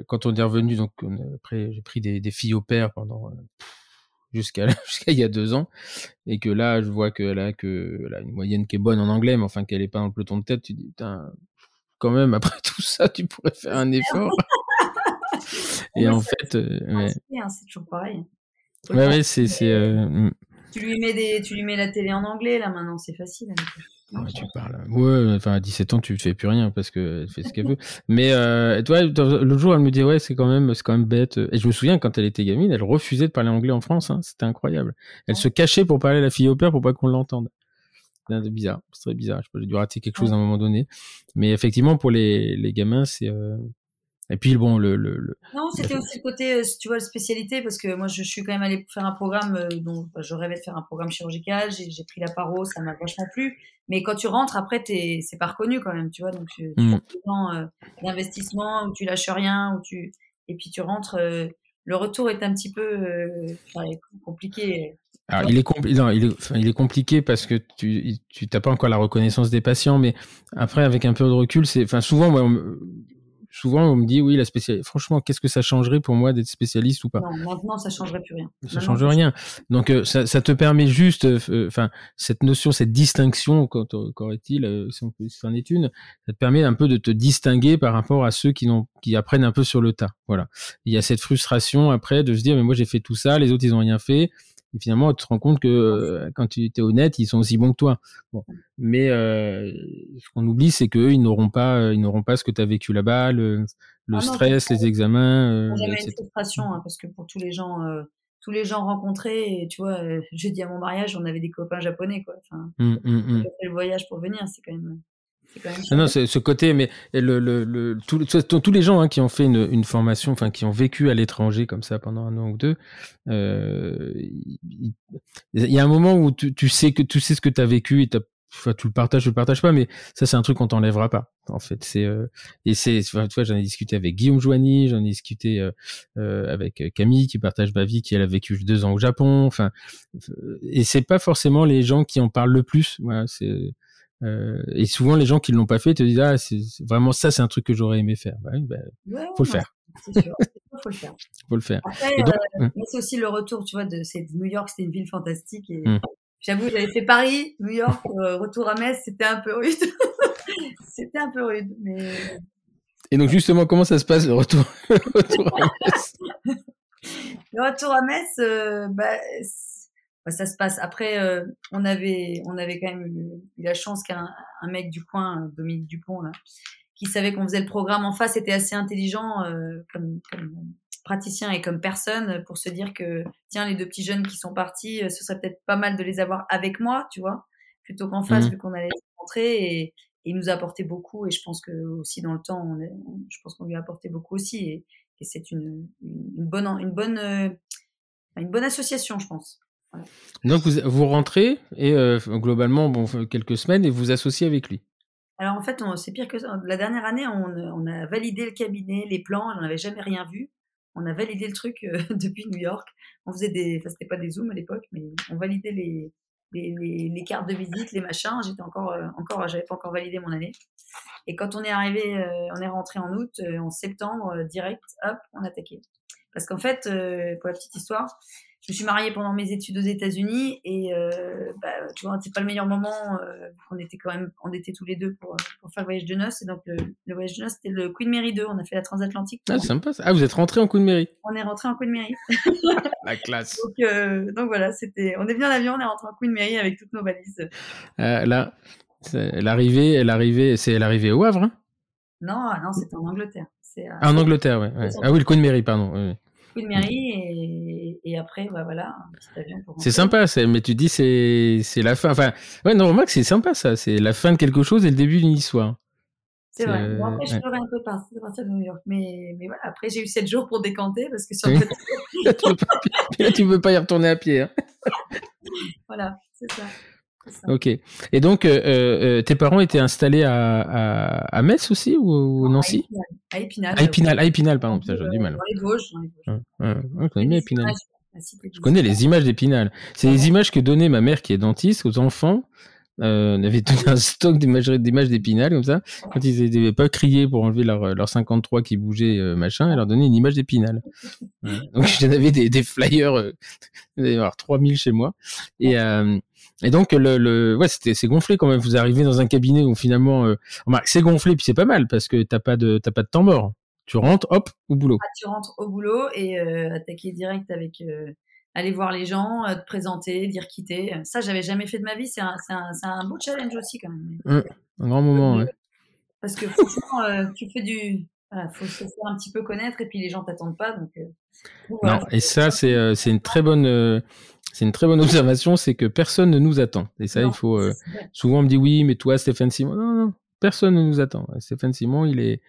quand on est revenu, donc, après, j'ai pris des, des, filles au père pendant. jusqu'à jusqu'à il y a deux ans et que là je vois que là que là une moyenne qui est bonne en anglais mais enfin qu'elle est pas dans le peloton de tête tu dis putain quand même après tout ça tu pourrais faire un effort et en fait, euh, hein, c'est toujours pareil. Ouais, ouais, c'est. Euh, mm. tu, lui mets des, tu lui mets la télé en anglais, là, maintenant, c'est facile. Ouais, tu parles. Ouais, enfin, à 17 ans, tu fais plus rien parce qu'elle fait ce qu'elle veut. Mais, euh, toi, l'autre jour, elle me dit, ouais, c'est quand même, c'est quand même bête. Et je me souviens, quand elle était gamine, elle refusait de parler anglais en France, hein, c'était incroyable. Elle se cachait pour parler à la fille au père pour pas qu'on l'entende. C'est bizarre, c'est très bizarre. Je j'ai dû rater quelque chose à un moment donné. Mais effectivement, pour les, les gamins, c'est, euh, et puis bon, le. le, non, c'était aussi le côté, euh, tu vois, spécialité, parce que moi, je, suis quand même allée faire un programme euh, dont bah, je rêvais de faire un programme chirurgical. J'ai pris la paro, ça m'a vachement plu. Mais quand tu rentres, après, c'est pas reconnu quand même, tu vois. Donc, tu, mmh. euh, d'investissement où tu lâches rien, où tu et puis tu rentres. le retour est un petit peu compliqué. Alors, il est, non, il, est, il est compliqué parce que tu tu t'as pas encore la reconnaissance des patients, mais après avec un peu de recul, c'est enfin souvent moi, souvent on me dit oui la spécialité franchement qu'est-ce que ça changerait pour moi d'être spécialiste ou pas? Non maintenant ça changerait plus rien. Ça change rien. Donc euh, ça, ça, te permet juste euh, euh, enfin cette notion cette distinction qu'aurait-il si, si c'en est une ça te permet un peu de te distinguer par rapport à ceux qui n'ont qui apprennent un peu sur le tas. Voilà. Il y a cette frustration après de se dire mais moi j'ai fait tout ça les autres ils ont rien fait et finalement, tu te rends compte que euh, quand tu es honnête, ils sont aussi bons que toi. Bon. Mais euh, ce qu'on oublie, c'est qu'eux, ils n'auront pas, euh, ils n'auront pas ce que tu as vécu là-bas, le, le ah stress, les examens. Euh, J'avais une frustration, hein, parce que pour tous les gens, tous les gens rencontrés, et tu vois, jeudi à mon mariage, on avait des copains japonais, quoi. Enfin, mmh, mmh, mmh. fait le voyage pour venir, c'est quand même. Non, non ce côté, mais le, le, le, tous les gens hein, qui ont fait une, une formation, enfin qui ont vécu à l'étranger comme ça pendant un an ou deux, euh, il, y a un moment où tu, tu sais que tu sais ce que tu as vécu et Enfin, tu le partages, tu le partages pas, mais ça c'est un truc qu'on t'enlèvera pas. En fait, c'est euh, et c'est, tu vois, j'en ai discuté avec Guillaume Joigny, j'en ai discuté euh, euh, avec Camille qui partage ma vie, qui a vécu deux ans au Japon. Enfin, et c'est pas forcément les gens qui en parlent le plus. Voilà, c'est et souvent, les gens qui l'ont pas fait te disent ah, c'est vraiment ça, c'est un truc que j'aurais aimé faire. Bah, bah, faut le faire. C'est sûr, faut le faire. faut le faire. Après, c'est aussi le retour, tu vois, de, New York, c'était une ville fantastique et mmh. J'avoue, j'avais fait Paris, New York, euh, retour à Metz, c'était un peu rude. c'était un peu rude, mais. Et donc justement, comment ça se passe le retour, à Metz? Le retour à Metz, euh, bah, bah, ça se passe. Après, euh, on avait, on avait quand même eu, la chance qu'un un mec du coin, Dominique Dupont, là, qui savait qu'on faisait le programme en face, était assez intelligent comme, comme praticien et comme personne pour se dire que tiens les deux petits jeunes qui sont partis, euh, ce serait peut-être pas mal de les avoir avec moi, tu vois, plutôt qu'en face mmh. vu qu'on allait rentrer et, il nous a apporté beaucoup et je pense que aussi dans le temps, on je pense qu'on lui a apporté beaucoup aussi et, c'est une, une, bonne une bonne euh, une bonne association, je pense. Donc vous, rentrez et euh, globalement bon quelques semaines et vous associez avec lui. Alors en fait, c'est pire que ça. La dernière année, on, a validé le cabinet, les plans, on n'avait jamais rien vu on a validé le truc euh, depuis New York. On faisait des, enfin c'était pas des zooms à l'époque, mais on validait les, les, cartes de visite, les machins. J'étais encore, euh, encore, j'avais pas encore validé mon année. Et quand on est arrivé, on est rentré en août, en septembre, direct, hop, on a attaqué. Parce qu'en fait, pour la petite histoire, je me suis mariée pendant mes études aux États-Unis et euh, bah, tu vois, c'est pas le meilleur moment. Euh, on était quand même, on était tous les deux pour, pour faire le voyage de noces et donc le, le voyage de noces c'était le Queen Mary 2. On a fait la transatlantique. Ah, sympa. Ça. Ah, vous êtes rentré en Queen Mary. On est rentré en Queen Mary. la classe. donc, euh, donc voilà, c'était, on est venu en avion, on est rentré en Queen Mary avec toutes nos valises. Euh, là, l'arrivée, l'arrivée, c'est l'arrivée au Havre. Hein? Non, non, c'était en Angleterre. Ah, en Angleterre, ouais. ouais. Ah oui, le Queen Mary, pardon. Oui de mairie et, et après, bah voilà, C'est sympa, mais tu dis c'est c'est la fin. Enfin, ouais, non, remarque, c'est sympa ça. C'est la fin de quelque chose et le début d'une histoire. C'est vrai. Bon, après, je pleurais un peu partir, partir de New York. Mais, mais voilà, après, j'ai eu 7 jours pour décanter parce que sur le là, tu peux tu peux pas y retourner à pied. Hein. voilà, c'est ça. Ok. Et donc, euh, euh, tes parents étaient installés à, à, à Metz aussi ou, Nancy? À Épinal. À Épinal, à Épinal, pardon. Putain, j'ai du mal. Dans les Vosges. je connais bien Épinal. Je connais les images d'Épinal. C'est les images que donnait ma mère qui est dentiste aux enfants. Euh, on avait tout un stock d'images d'Épinal comme ça. Quand ils n'avaient pas crié pour enlever leur, leur 53 qui bougeait machin, elle leur donnait une image d'Épinal. Donc j'en avais des, des flyers, euh, il y avoir 3000 chez moi. Et, euh, et donc le, le ouais, c'était c'est gonflé quand même. Vous arrivez dans un cabinet où finalement, euh, c'est gonflé puis c'est pas mal parce que t'as pas de t'as pas de temps mort. Tu rentres, hop, au boulot. Ah, tu rentres au boulot et euh, attaquer direct avec euh, aller voir les gens, euh, te présenter, dire quitter. Ça, j'avais jamais fait de ma vie. C'est un, un, un, beau challenge aussi quand même. Mmh, un grand moment, ouais. Parce que franchement, tu fais du, voilà, faut se faire un petit peu connaître et puis les gens t'attendent pas, donc. non, et ça, c'est c'est une très bonne c'est une très bonne observation, c'est que personne ne nous attend. Et ça, il faut. Euh, souvent, on me dit oui, mais toi, Stéphane Simon. Non, non, personne ne nous attend. Stéphane Simon, il est.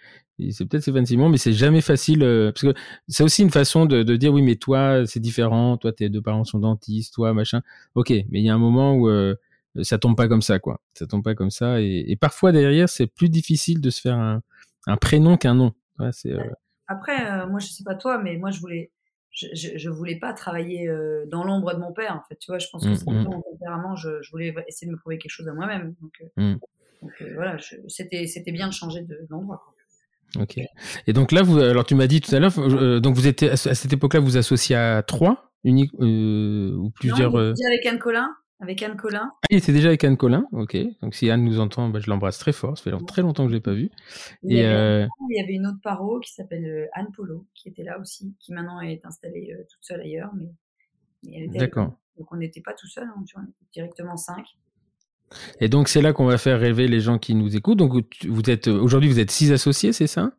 C'est peut-être Stéphane Simon, mais c'est jamais facile. Euh, parce que c'est aussi une façon de, de, dire oui, mais toi, c'est différent. Toi, tes deux parents sont dentistes, toi, machin. Ok, mais il y a un moment où euh, ça tombe pas comme ça, quoi. Ça tombe pas comme ça. Et, et parfois, derrière, c'est plus difficile de se faire un, un prénom qu'un nom. Ouais, c'est. Euh, Après, moi, je sais pas toi, mais moi, je voulais je, je, voulais pas travailler euh, dans l'ombre de mon père, en fait. Tu vois, je pense que mmh, c'est mmh. tempérament. Je, je, voulais essayer de me prouver quelque chose à moi-même. Donc, euh, mmh. donc euh, voilà, c'était, c'était bien de changer d'endroit. ok. Et donc là, vous, alors tu m'as dit tout à l'heure, donc vous étiez à cette époque-là, vous associez à trois, unique ou plusieurs. Non, avec Anne Colin. Avec Anne Collin. Ah, il était déjà avec Anne Collin, ok. Donc si Anne nous entend, bah, je l'embrasse très fort. Ça fait très longtemps que je l'ai pas vu. Et, euh, il, y avait, une autre paro qui s'appelle euh, Anne Polo, qui était là aussi, qui maintenant est installée euh, toute seule ailleurs, mais, elle était. D'accord. Donc on n'était pas tout seul, hein, on était directement cinq. Et donc c'est là qu'on va faire rêver les gens qui nous écoutent. Donc vous êtes aujourd'hui vous êtes six associés, c'est ça?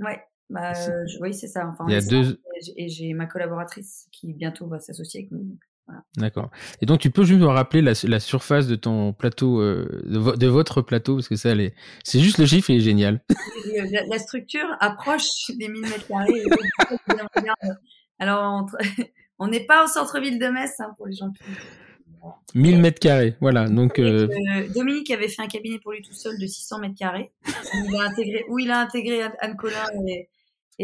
Ouais. Bah, oui, c'est ça. il y a deux... Et j'ai ma collaboratrice qui bientôt va s'associer avec nous. D'accord. Et donc, tu peux juste me rappeler la, surface de ton plateau, euh, de, votre plateau, parce que ça, c'est juste le chiffre, il est génial. La, structure approche des 1000 mètres carrés. Alors, on n'est pas au centre-ville de Metz, hein, pour les gens qui... 1000 mètres carrés, voilà. Donc, euh, euh, Dominique avait fait un cabinet pour lui tout seul de 600 mètres carrés, où il a intégré, où il a intégré Anne Collin et,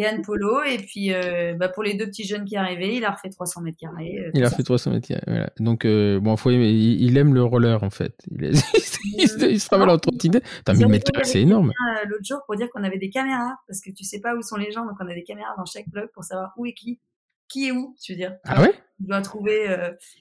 et Anne Polo. Et puis, euh, bah, pour les deux petits jeunes qui arrivaient, il a refait 300 mètres carrés. euh, Il a ça. fait 300 mètres. Voilà. Donc, euh, bon, faut aimer- il, il aime le roller, en fait. Il, est- il se, il se travaille en trottinette. T'as Ils 1000 ont mètres carrés, c'est énorme. L'autre jour pour dire qu'on avait des caméras, parce que tu sais pas où sont les gens, donc on a des caméras dans chaque bloc pour savoir où est qui, qui est où, je veux dire. Ah ouais? Tu dois trouver,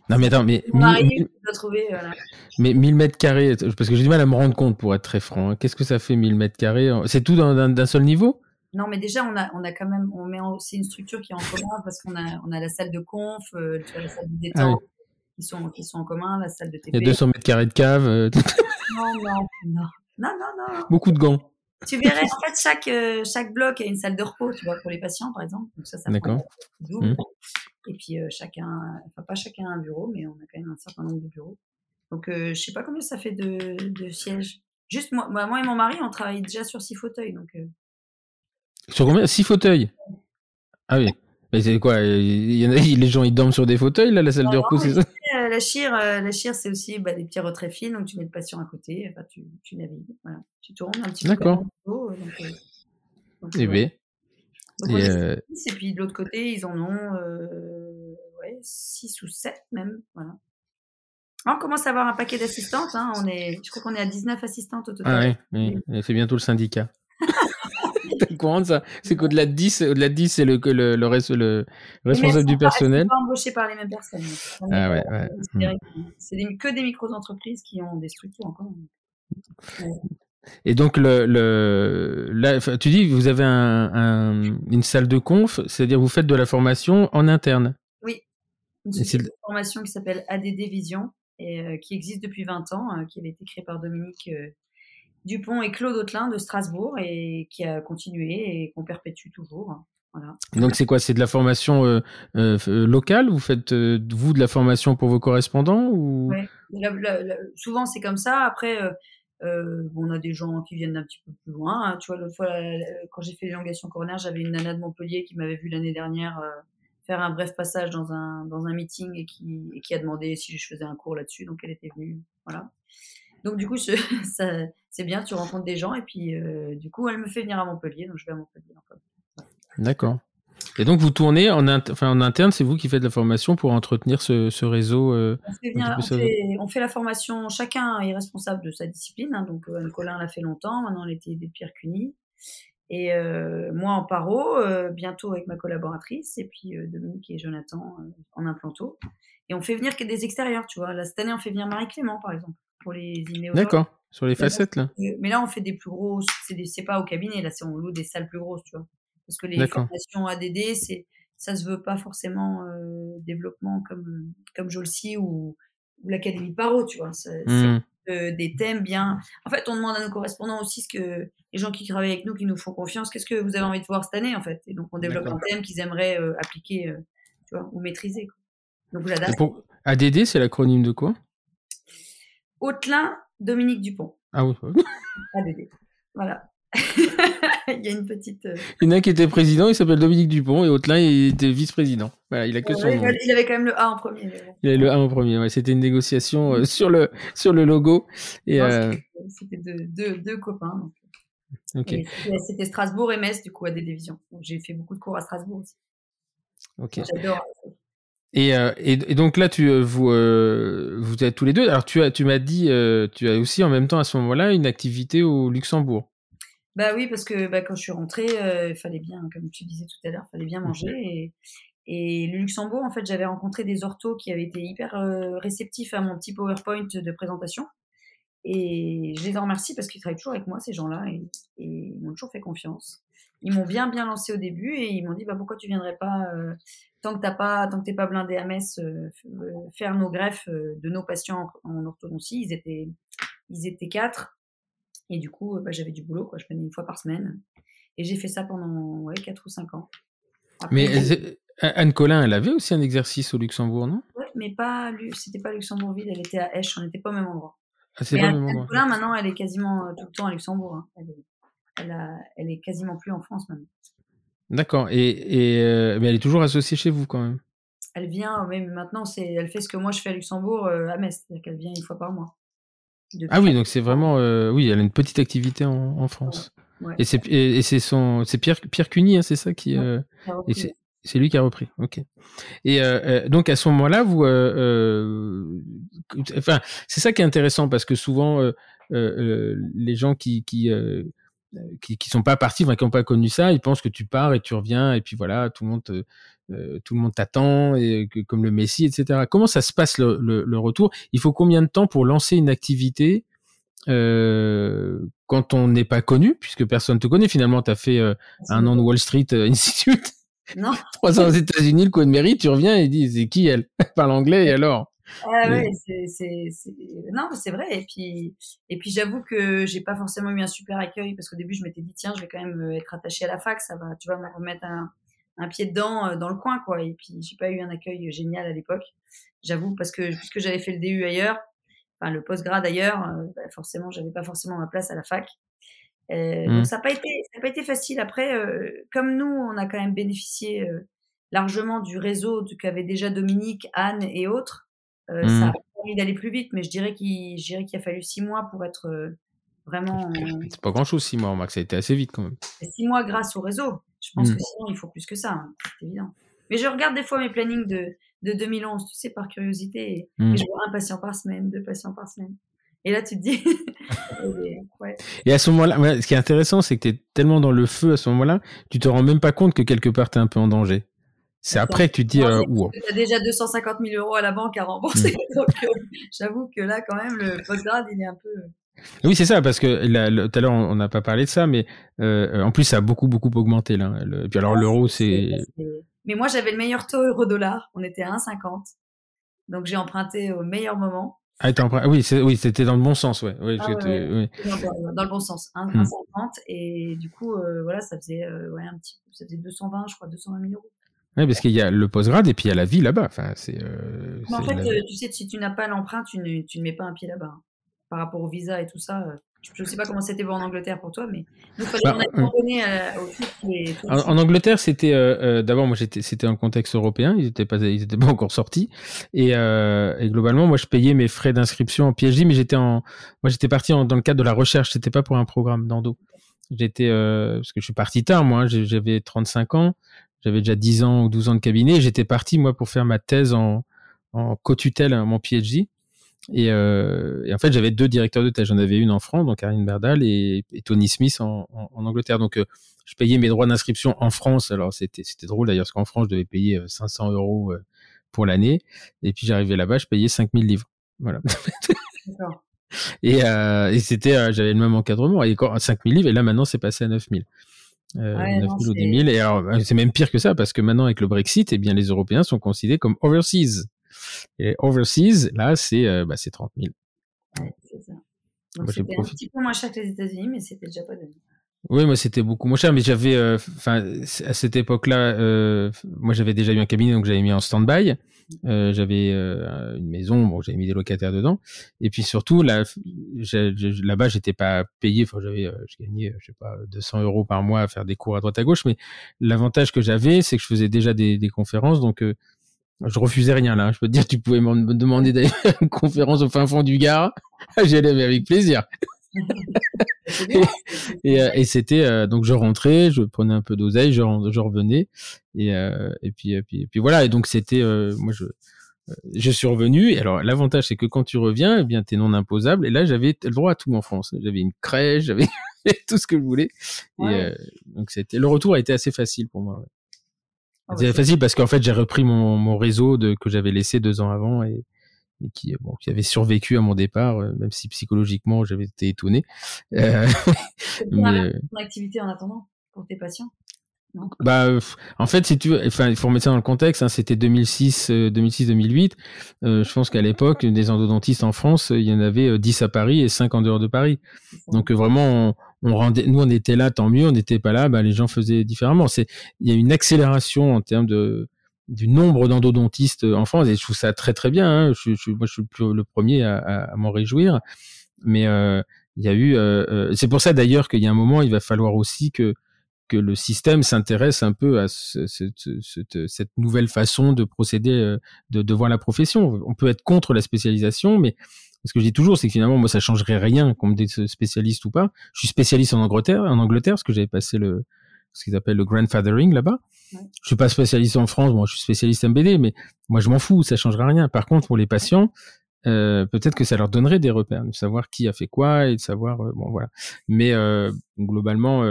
Non, mais attends, mais mon mari, 1000, tu dois trouver, voilà. mais 1000 mètres carrés, parce que j'ai du mal à me rendre compte, pour être très franc. hein. Qu'est-ce que ça fait 1000 mètres carrés? C'est tout d'un seul niveau? Non, mais déjà, on a, on a quand même, on met c'est une structure qui est en commun parce qu'on a, on a la salle de conf, euh, tu vois, la salle de détente, qui sont, qui sont en commun, la salle de TP. Ah Il y a 200 mètres carrés de cave, euh, Non, non, non, non, non, non. beaucoup de gants. Tu verrais, en fait, chaque, euh, chaque bloc a une salle de repos, tu vois, pour les patients, par exemple. Donc ça, ça D'accord. Mhm. Et puis, chacun, enfin, pas chacun a un bureau, mais on a quand même un certain nombre de bureaux. Donc, je sais pas combien ça fait de, de sièges. Juste, moi, moi moi et mon mari, on travaille déjà sur six fauteuils, donc... Sur combien? 6 fauteuils? Ah oui. Mais c'est quoi? Il y en a, Les gens, ils dorment sur des fauteuils, là, la salle de repos, c'est ça? Euh, la chire, euh, la chire, c'est aussi bah, des petits retraits fils, donc tu mets le patient à côté, enfin, tu, tu navigues, voilà. Tu tournes un petit peu. D'accord. euh, Eh bien. Donc, Et, six, et puis de l'autre côté, ils en ont euh, ouais, 6 ou 7 même. Voilà. Ah, On commence à avoir un paquet d'assistantes. Hein. On est, je crois qu'on est à 19 assistantes au Ah total. oui, oui. c'est bientôt le syndicat. T'es au courant de ça C'est qu'au-delà de 10, au-delà de 10, c'est le, le, le, reste- le responsable du personnel. pas embauchées par les mêmes personnes. Ah ouais, ouais. considéré comme- C'est que des micro-entreprises qui ont des structures encore. Et donc, le, le, là, tu dis, vous avez un, un- une salle de conf, c'est-à-dire vous faites de la formation en interne. Une Et c'est de formation qui s'appelle ADD Vision et euh, qui existe depuis 20 ans, euh, qui avait été créée par Dominique euh, Dupont et Claude Autelin de Strasbourg et qui a continué et qu'on perpétue toujours. hein. Voilà. Donc, c'est quoi? C'est de la formation euh, euh, euh, locale Vous faites, euh, vous, de la formation pour vos correspondants ou... Ouais. La- la- la- souvent, c'est comme ça. Après, on a des gens qui viennent d'un petit peu plus loin. hein. Tu vois, l'autre fois, quand j'ai fait l'élongation coronaire, j'avais une nana de Montpellier qui m'avait vu l'année dernière faire un bref passage dans un, dans un meeting et qui, et qui a demandé si je faisais un cours là-dessus. Donc, elle était venue. Voilà. Donc, du coup, je- ça, c'est bien, tu rencontres des gens. Et puis, euh, du coup, elle me fait venir à Montpellier. Donc, je vais à Montpellier. D'accord. Et donc, vous tournez en, enfin, en interne, c'est vous qui faites la formation pour entretenir ce, ce réseau euh, On fait, peu on, ça. fait, on fait la formation, chacun est responsable de sa discipline. hein. donc, euh, Anne Collin l'a fait longtemps, maintenant elle était des Pierre Cuny. Et euh, moi en paro, euh, bientôt avec ma collaboratrice, et puis euh, Dominique et Jonathan en implanto. Et on fait venir que des extérieurs, tu vois. Là, cette année, on fait venir Marie Clément, par exemple, pour les inéos. D'accord. Sur les facettes, là Mais là, on fait des plus grosses, c'est des- c'est pas au cabinet, là, c'est on loue des salles plus grosses, tu vois. Parce que les formations ADD, c'est, ça se veut pas forcément euh, développement comme, comme Jolcy ou, ou l'Académie Paro, tu vois. C'est Hmm. euh, des thèmes bien. En fait, on demande à nos correspondants aussi ce que les gens qui travaillent avec nous, qui nous font confiance, qu'est-ce que vous avez envie de voir cette année, en fait? Et donc, on développe un thème qu'ils aimeraient euh, appliquer, euh, tu vois, ou maîtriser. quoi. Donc, j'adapte. pour- ADD, c'est l'acronyme de quoi? Autelin, Dominique Dupont. Ah oui. ADD. Voilà. Il y a une petite. euh, Il y en a qui était président, il s'appelle Dominique Dupont, et Autelin, il était vice-président. Voilà, il a que son Ouais, nom. il avait quand même le A en premier. Il avait le A en premier. Ouais, c'était une négociation euh, sur le sur le logo. Et euh, C'était deux, deux, deux copains. donc. c'était- Strasbourg et Metz, du coup, à des divisions. J'ai fait beaucoup de cours à Strasbourg aussi. J'adore. Et, euh, et, et donc là, tu euh, vous euh, vous êtes tous les deux. Alors tu as tu m'as dit, euh, tu as aussi en même temps à ce moment-là une activité au Luxembourg. Bah oui, parce que bah, quand je suis rentrée, il fallait bien, comme tu disais tout à l'heure, il fallait bien manger. Et, et le Luxembourg, en fait, j'avais rencontré des orthos qui avaient été hyper réceptifs à mon petit PowerPoint de présentation. Et je les en remercie parce qu'ils travaillent toujours avec moi, ces gens-là, et ils m'ont toujours fait confiance. Ils m'ont bien bien lancé au début et ils m'ont dit bah pourquoi tu viendrais pas euh, tant que t'as pas tant que t'es pas blindé à Metz euh, euh, faire nos greffes euh, de nos patients en, orthodontie. Ils étaient ils étaient quatre et du coup bah, j'avais du boulot quoi. Je venais une fois par semaine et j'ai fait ça pendant ouais quatre ou cinq ans. Après, Mais Anne Collin, elle avait aussi un exercice au Luxembourg, non? Ouais, mais pas c'était pas Luxembourgville, elle était à Esch, on n'était pas au même endroit. ah, C'est Mais pas Anne le même Anne endroit. Collin, maintenant, elle est quasiment tout le temps à Luxembourg. hein. Elle, est, elle, a- elle est quasiment plus en France maintenant. D'accord. Et, et euh, mais elle est toujours associée chez vous quand même? Elle vient, même maintenant, c'est, elle fait ce que moi je fais à Luxembourg euh, à Metz, c'est-à-dire qu'elle vient une fois par mois. Ah oui, donc c'est vraiment, euh, oui, elle a une petite activité en, en France. Et c'est et, c'est son c'est Pierre Pierre Cuny, hein, c'est ça qui euh, et c'est lui qui a repris. Ok. Et euh, donc à ce moment-là, vous, enfin, c'est ça qui est intéressant parce que souvent les gens qui qui qui, qui sont pas partis, enfin, qui n'ont pas connu ça, ils pensent que tu pars et tu reviens et puis voilà, tout le monde te, tout le monde t'attend et que, comme le Messi, etc. Comment ça se passe le, le, le, retour? Il faut combien de temps pour lancer une activité euh, quand on n'est pas connu, puisque personne te connaît? Finalement, tu as fait euh, un an de Wall Street euh, Institute. Non. Trois ans aux États-Unis, le coup de mérite, tu reviens et dis c'est qui elle? Parle anglais et alors? Ah ouais, c'est, non, c'est vrai. Et puis, et puis j'avoue que j'ai pas forcément eu un super accueil parce qu'au début je m'étais dit tiens, je vais quand même être attaché à la fac, ça va, tu vas me remettre un, un pied dedans dans le coin quoi. Et puis j'ai pas eu un accueil génial à l'époque, j'avoue parce que puisque j'avais fait le DU ailleurs, enfin le postgrad d'ailleurs, euh, bah, forcément, j'avais pas forcément ma place à la fac. Euh, Donc mmh. ça n'a pas été, ça a pas été facile. Après, euh, comme nous, on a quand même bénéficié euh, largement du réseau qu'avaient déjà Dominique, Anne et autres. Euh, mmh. Ça a permis d'aller plus vite, mais je dirais qu'il, a fallu six mois pour être vraiment. C'est pas grand chose six mois, Max. Ça a été assez vite quand même. Six mois grâce au réseau. Je pense mmh. que sinon il faut plus que ça, hein, c'est évident. Mais je regarde des fois mes plannings de, de 2011, tu sais, par curiosité. Et, mmh. je vois un patient par semaine, deux patients par semaine. Et là, tu te dis. et, à ce moment-là, ce qui est intéressant, c'est que tu es tellement dans le feu à ce moment-là, tu te rends même pas compte que quelque part, tu es un peu en danger. C'est après que tu te dis. Euh, tu as déjà 250 000 euros à la banque à rembourser. Mmh. Donc, euh, j'avoue que là, quand même, le postgrad, il est un peu. Oui, c'est ça, parce que tout à l'heure, on n'a pas parlé de ça, mais euh, en plus, ça a beaucoup, beaucoup augmenté. Là. et puis alors, l'euro, c'est. Mais moi, j'avais le meilleur taux euro-dollar. On était à 1,50. Donc, j'ai emprunté au meilleur moment. Ah, oui, oui, c'était dans le bon sens, ouais. Oui, ah, ouais, Dans, le bon sens, 1,50. Hmm. Et du coup, euh, voilà, ça faisait, euh, ouais, un petit, ça faisait 220, je crois, 220 000 euros. Oui, parce qu'il y a le postgrad et puis il y a la vie là-bas. Enfin, c'est. Euh, en fait, tu sais, si tu n'as pas l'emprunt, tu ne, tu ne mets pas un pied là-bas. Hein. Par rapport au visa et tout ça, je ne sais pas comment c'était en Angleterre pour toi, mais nous, fallait bah, euh, au en, en, Angleterre, c'était euh, euh, d'abord, moi, j'étais, c'était un contexte européen. Ils n'étaient pas, ils étaient pas encore sortis. Et, et, globalement, moi, je payais mes frais d'inscription en PhD, mais j'étais en, moi, j'étais parti dans le cadre de la recherche. C'était pas pour un programme d'endo. J'étais, parce que je suis parti tard, moi. Hein, j'avais 35 ans. J'avais déjà 10 ans ou 12 ans de cabinet. J'étais parti, moi, pour faire ma thèse en, en co-tutelle, mon PhD. Et, euh, et, en fait, j'avais deux directeurs de thèse. J'en avais une en France, donc Karine Berdal, et, et Tony Smith en, en, en Angleterre. Donc, euh, je payais mes droits d'inscription en France. Alors, c'était c'était drôle d'ailleurs, parce qu'en France, je devais payer 500 euh, euros euh, pour l'année. Et puis, j'arrivais là-bas, je payais 5000 livres. Voilà. et, euh, et c'était, j'avais le même encadrement. Et encore 5000 livres, et là, maintenant, c'est passé à 9000. Euh, 9000 ou 10 000. Et alors, c'est même pire que ça, parce que maintenant, avec le Brexit, eh bien, les Européens sont considérés comme overseas. Et overseas, là, c'est euh, bah, 30 000. Ouais, c'est ça. C'était un petit peu moins cher que les États-Unis, mais c'était déjà pas donné. Oui, moi c'était beaucoup moins cher, mais j'avais, euh, enfin, à cette époque-là, euh, moi j'avais déjà eu un cabinet, donc j'avais mis en stand-by. Euh, j'avais euh, une maison, bon, j'avais mis des locataires dedans, et puis surtout là, là-bas j'étais pas payé, enfin j'avais, euh, je gagnais, je sais pas, 200 euros par mois à faire des cours à droite à gauche, mais l'avantage que j'avais, c'est que je faisais déjà des, des conférences, donc je refusais rien là. Je peux te dire, tu pouvais me demander d'aller faire une conférence au fin fond du Gard. J'y allais avec plaisir. Et, euh, et, c'était euh, donc je rentrais, je prenais un peu d'oseille, je, je, revenais et, euh, et puis et puis et puis voilà. Et donc c'était moi je je suis revenu et alors l'avantage c'est que quand tu reviens eh bien t'es non imposable et là j'avais le droit à tout en France. J'avais une crèche j'avais tout ce que je voulais et donc c'était le retour a été assez facile pour moi ah c'est facile parce qu'en fait, j'ai repris mon, mon réseau de, que j'avais laissé deux ans avant et, et qui, bon, qui avait survécu à mon départ, euh, même si psychologiquement j'avais été étonné. Euh, mais, euh, ton activité en attendant pour tes patients non? Bah, en fait, si tu veux, enfin, il faut remettre ça dans le contexte. Hein, C'était 2006, 2006-2008. Euh, je pense qu'à l'époque, des endodontistes en France, il y en avait 10 à Paris et 5 en dehors de Paris. Donc vraiment, on rendait, nous on était là, tant mieux, on n'était pas là, bah, les gens faisaient différemment. C'est, il y a une accélération en termes de du nombre d'endodontistes en France et je trouve ça très très bien. Hein. Je, je, moi, je suis le premier à, à, m'en réjouir, mais euh, il y a eu, euh, euh, c'est pour ça d'ailleurs qu'il y a un moment, il va falloir aussi que que le système s'intéresse un peu à ce, ce, cette, cette nouvelle façon de procéder, euh, de, de voir la profession. On peut être contre la spécialisation, mais ce que je dis toujours, c'est que finalement, moi, ça changerait rien qu'on me dise spécialiste ou pas. Je suis spécialiste en Angleterre, en Angleterre, parce que j'avais passé le, ce qu'ils appellent le grandfathering là-bas. Ouais. Je suis pas spécialiste en France, moi, je suis spécialiste MBD, mais moi, je m'en fous, ça changerait rien. Par contre, pour les patients, euh, peut-être que ça leur donnerait des repères, de savoir qui a fait quoi et de savoir, euh, bon, voilà. Mais euh, globalement,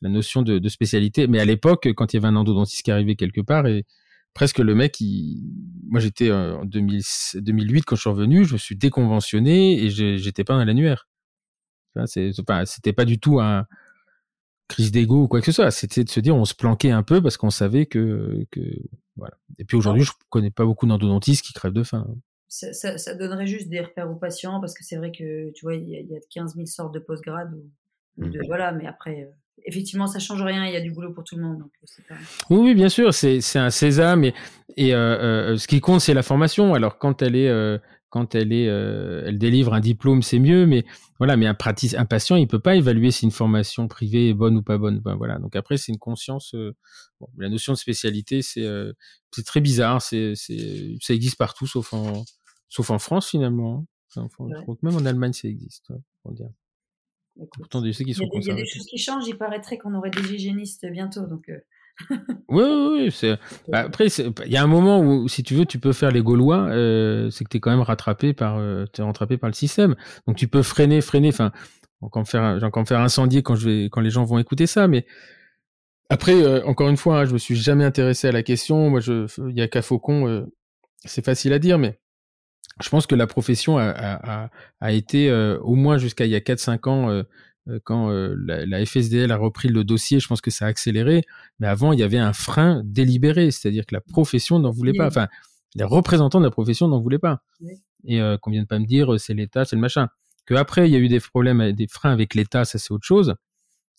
la notion de, de, spécialité. Mais à l'époque, quand il y avait un endodontiste qui arrivait quelque part et presque le mec, il... moi j'étais en 2000, 2008 quand je suis revenu, je me suis déconventionné et j'étais pas dans l'annuaire. C'était pas du tout un crise d'ego ou quoi que ce soit. C'était de se dire on se planquait un peu parce qu'on savait que, que voilà. Et puis aujourd'hui, je connais pas beaucoup d'endodontistes qui crèvent de faim. Ça, ça, ça, donnerait juste des repères aux patients parce que c'est vrai que tu vois, il y, y, a 15 000 sortes de postgrad ou, ou de, mmh. voilà, mais après, effectivement, ça change rien. Il y a du boulot pour tout le monde. Donc pas... oui, oui, bien sûr, c'est un sésame et, et euh, euh, ce qui compte, c'est la formation. Alors quand elle est euh, quand elle est, euh, elle délivre un diplôme, c'est mieux, mais voilà, mais un pratique, un patient, il peut pas évaluer si une formation privée est bonne ou pas bonne. Ben, voilà. Donc après, c'est une conscience. Euh, bon, la notion de spécialité, c'est euh, très bizarre. C'est ça existe partout, sauf en sauf en France finalement. Hein. Enfin, ouais. Je crois que même en Allemagne, ça existe. Ouais, dire. Pourtant, je sais qu'ils sont. Il y, a des choses qui changent. Il paraîtrait qu'on aurait des hygiénistes bientôt, donc. Oui, oui, oui. Bah, après, il y a un moment où, si tu veux, tu peux faire les Gaulois, euh, c'est que tu es quand même rattrapé par, euh, rattrapé par le système. Donc tu peux freiner, freiner. Enfin, me faire, j'ai encore me faire incendier quand je vais, quand les gens vont écouter ça. Mais après, euh, encore une fois, hein, je me suis jamais intéressé à la question. Moi, il y a qu'à Faucon, c'est facile à dire, mais je pense que la profession a, a, été au moins jusqu'à il y a 4-5 ans quand euh, la, la, FSDL a repris le dossier, je pense que ça a accéléré. Mais avant, il y avait un frein délibéré, c'est-à-dire que la profession n'en voulait pas. Enfin, les représentants de la profession n'en voulaient pas. Oui. Et euh, qu'on vient de pas me dire, c'est l'État, c'est le machin. Que après, il y a eu des problèmes, des freins avec l'État, ça c'est autre chose.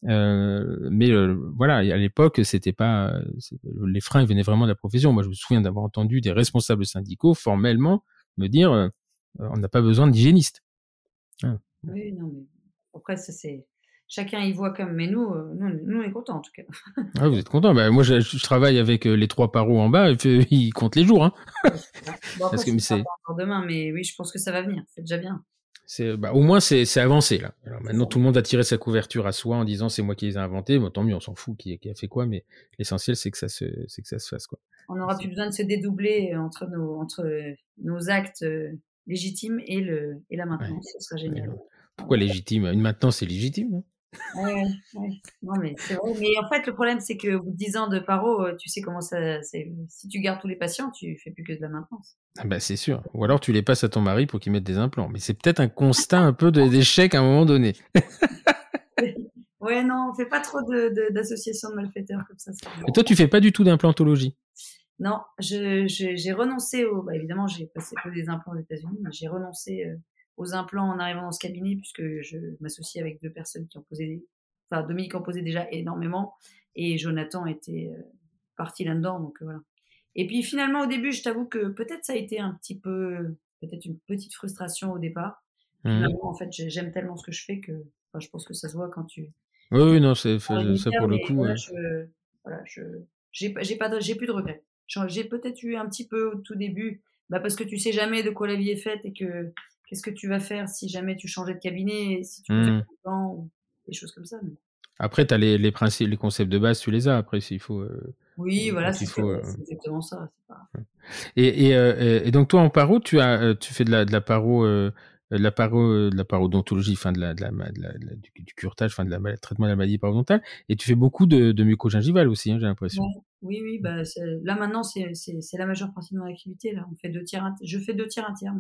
Euh, mais euh, voilà, à l'époque, c'était pas les freins ils venaient vraiment de la profession. Moi, je me souviens d'avoir entendu des responsables syndicaux formellement me dire, euh, on n'a pas besoin d'hygiénistes. Ah. Oui, non, mais après, ça, c'est. Chacun y voit comme. Mais nous, euh, nous, nous, on est contents, en tout cas. ah, vous êtes contents bah, Moi, je, je, travaille avec euh, les trois paros en bas, et puis, ils comptent les jours. Hein. bon, après, Parce que c'est. encore demain, mais oui, je pense que ça va venir. C'est déjà bien. C'est, bah, au moins, c'est, c'est avancé, là. Alors, maintenant, tout le monde a tiré sa couverture à soi en disant c'est moi qui les ai inventés. Bon, tant mieux, on s'en fout qui, qui, a fait quoi, mais l'essentiel, c'est que ça se, c'est que ça se fasse, quoi. On n'aura plus besoin de se dédoubler entre nos, entre nos actes euh, légitimes et, le, et la maintenance. Ouais. Ce sera génial. Ouais. Pourquoi légitime? Une maintenance, c'est légitime, non? Ouais, ouais. Non, mais c'est vrai. Mais en fait, le problème, c'est que bout de 10 ans de paro, tu sais comment ça. Si tu gardes tous les patients, tu fais plus que de la maintenance. Ah bah, c'est sûr. Ou alors tu les passes à ton mari pour qu'il mette des implants. Mais c'est peut-être un constat un peu d'échec à un moment donné. ouais, non, on fait pas trop d'associations de, malfaiteurs comme ça. Et toi, tu fais pas du tout d'implantologie? Non, j'ai je, renoncé au. Bah, évidemment, j'ai passé des implants aux États-Unis, mais j'ai renoncé. Euh, aux implants en arrivant dans ce cabinet, puisque je m'associe avec deux personnes qui ont posé, enfin Dominique en posait déjà énormément, et Jonathan était euh, parti là-dedans, donc euh, voilà. Et puis finalement au début, je t'avoue que peut-être ça a été un petit peu, peut-être une petite frustration au départ. Mmh. En fait, j'aime tellement ce que je fais que, enfin, je pense que ça se voit quand tu. Oui, oui, non, c'est ça pour le coup. Voilà, ouais. je, voilà, je, j'ai, j'ai pas, j'ai plus de regrets. J'ai peut-être eu un petit peu au tout début, bah parce que tu sais jamais de quoi la vie est faite et que qu'est-ce que tu vas faire si jamais tu changeais de cabinet, si tu mmh. temps, ou des choses comme ça. Mais... Après, tu as les, les, principes, les concepts de base, tu les as. Après, s'il faut. Euh, oui, voilà, c'est euh... exactement ça. Pas... Et, et, euh, et, donc, toi, en paro, tu, as, euh, tu fais de la, de la paro. Euh, de la paro, de la parodontologie, enfin de la, de la, de du, du, curtage, enfin de la traitement de la maladie parodontale, et tu fais beaucoup de, de mucogingivale aussi, hein, j'ai l'impression. Ouais, oui, oui, bah là maintenant c'est la majeure partie de mon activité. Là, on fait deux tiers, je fais deux tiers un tiers.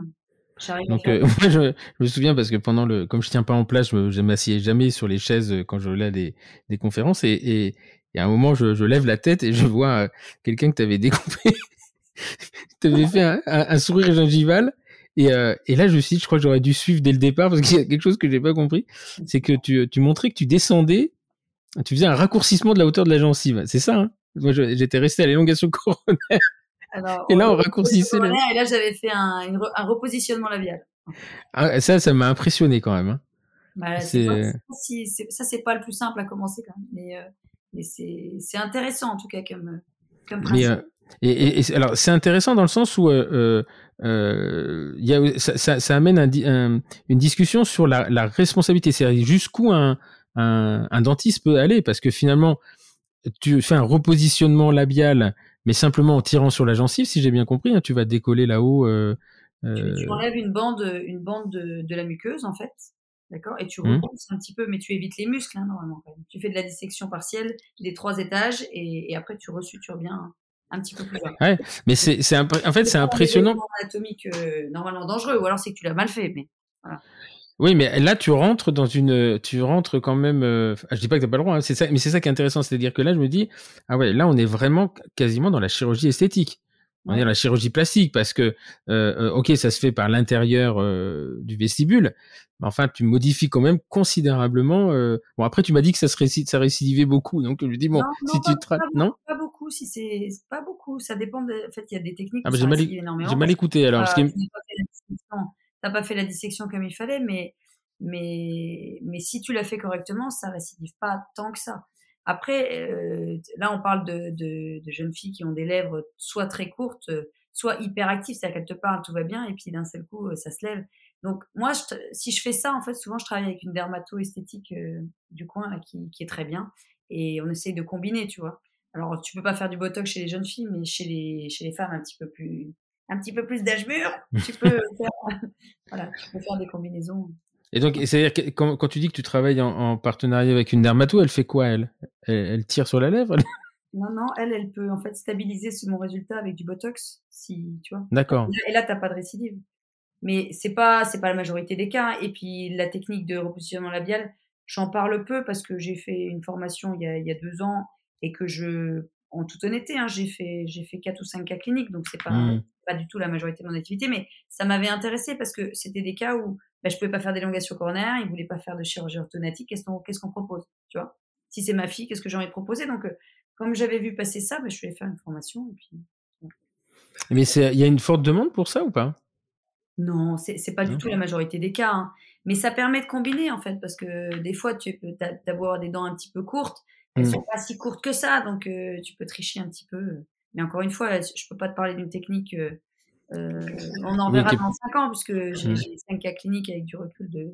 Donc euh, moi je, je, me souviens parce que pendant le comme je tiens pas en place, je, je m'assieds jamais sur les chaises euh, quand je lève des, des conférences et, et, et, à un moment je, je lève la tête et je vois euh, quelqu'un que tu avais découpé, tu avais fait un, un, un, sourire gingival et, euh, et là je me suis dit, je crois que j'aurais dû suivre dès le départ parce qu'il y a quelque chose que j'ai pas compris, c'est que tu, tu montrais que tu descendais, tu faisais un raccourcissement de la hauteur de la gencive, c'est ça hein? Moi j'étais resté à l'élongation coronaire. Alors, et là, on raccourcissait. Le... Et là, j'avais fait un, une, un, repositionnement labial. Ah, ça, ça m'a impressionné quand même. Hein. Bah, c'est si, ça, c'est pas le plus simple à commencer quand même. Mais, euh, mais c'est intéressant en tout cas comme, comme mais, euh, Et, alors, c'est intéressant dans le sens où euh, y a, ça, ça, amène un, une discussion sur la, la responsabilité, c'est-à-dire jusqu'où un, dentiste peut aller, parce que finalement, tu fais un repositionnement labial, mais simplement en tirant sur la gencive, si j'ai bien compris, hein, tu vas décoller là-haut. Euh, tu, tu, enlèves une bande, une bande de, de la muqueuse en fait, d'accord, et tu mmh. repousses un petit peu, mais tu évites les muscles hein, normalement. Quand même. Tu fais de la dissection partielle des trois étages, et, et après tu resutures bien un petit peu plus bas. Ouais, mais c'est, c'est en fait, c'est impressionnant. anatomique euh, normalement dangereux, ou alors c'est que tu l'as mal fait, mais voilà. Oui, mais là, tu rentres dans une, tu rentres quand même. Euh... Je dis pas que t'as pas le droit, hein, c'est ça, mais c'est ça qui est intéressant, c'est-à-dire que là, je me dis, ah ouais, là, on est vraiment quasiment dans la chirurgie esthétique. On est dans la chirurgie plastique parce que, euh, euh ok, ça se fait par l'intérieur euh, du vestibule, mais enfin, tu modifies quand même considérablement. Bon, après, tu m'as dit que ça se récid... ça récidivait beaucoup, donc je me dis bon, si tu te, non, pas beaucoup, si c'est pas beaucoup, ça dépend. De... En fait, il y a des techniques. Ah, bah, j'ai mal, j'ai mal écouté alors. Parce que... T'as pas fait la dissection comme il fallait, mais mais mais si tu l'as fait correctement, ça récidive pas tant que ça. Après, euh, là, on parle de, de, de, jeunes filles qui ont des lèvres soit très courtes, soit hyper actives, c'est-à-dire qu'elles te parlent, tout va bien, et puis d'un seul coup, ça se lève. Donc moi, si je fais ça, en fait, souvent je travaille avec une dermato-esthétique euh, du coin là, qui, qui, est très bien, et on essaye de combiner, tu vois. Alors tu peux pas faire du botox chez les jeunes filles, mais chez les chez les femmes un petit peu plus un petit peu plus d'âge mûr, tu peux faire voilà, tu peux faire des combinaisons. Et donc, c'est-à-dire que quand, quand, tu dis que tu travailles en, en, partenariat avec une dermato, elle fait quoi elle, elle, tire sur la lèvre Non, non, elle, elle peut en fait stabiliser ce, mon résultat avec du botox, si tu vois. D'accord. Et là, t'as pas de récidive mais c'est pas c'est pas la majorité des cas. Et puis la technique de repositionnement labial, j'en parle peu parce que j'ai fait une formation il y a, il y a deux ans et que je, en toute honnêteté, hein, j'ai fait j'ai fait quatre ou cinq cas cliniques, donc c'est pas mmh. Pas du tout la majorité de mon activité, mais ça m'avait intéressé parce que c'était des cas où bah, je pouvais pas faire d'élongation coronaire, ils voulaient pas faire de chirurgie orthodontique, qu'est-ce qu'on qu'est-ce qu'on propose, tu vois? Si c'est ma fille, qu'est-ce que j'ai envie de proposer? Donc euh, comme j'avais vu passer ça, bah, je suis allée faire une formation et puis. Mais il y a une forte demande pour ça ou pas? Non, c'est pas du tout la majorité des cas, hein. mais ça permet de combiner en fait, parce que des fois tu peux avoir des dents un petit peu courtes, elles mmh. sont pas si courtes que ça, donc euh, tu peux tricher un petit peu. Mais encore une fois, je peux pas te parler d'une technique. Euh, euh on en verra dans 5 ans, puisque j'ai mmh. 5 cas cliniques avec du recul de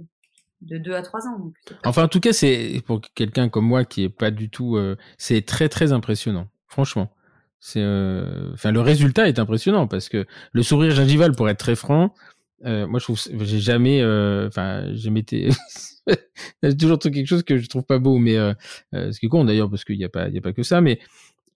de 2 à 3 ans. Donc enfin, en tout cas, c'est pour quelqu'un comme moi qui est pas du tout, euh, c'est très très impressionnant, franchement. C'est, euh, enfin, le résultat est impressionnant parce que le sourire gingival, pour être très franc, moi je trouve, j'ai jamais, enfin, j'ai c'est toujours quelque chose que je trouve pas beau, mais ce qui est con d'ailleurs parce qu'il n'y a pas, il y a pas que ça, mais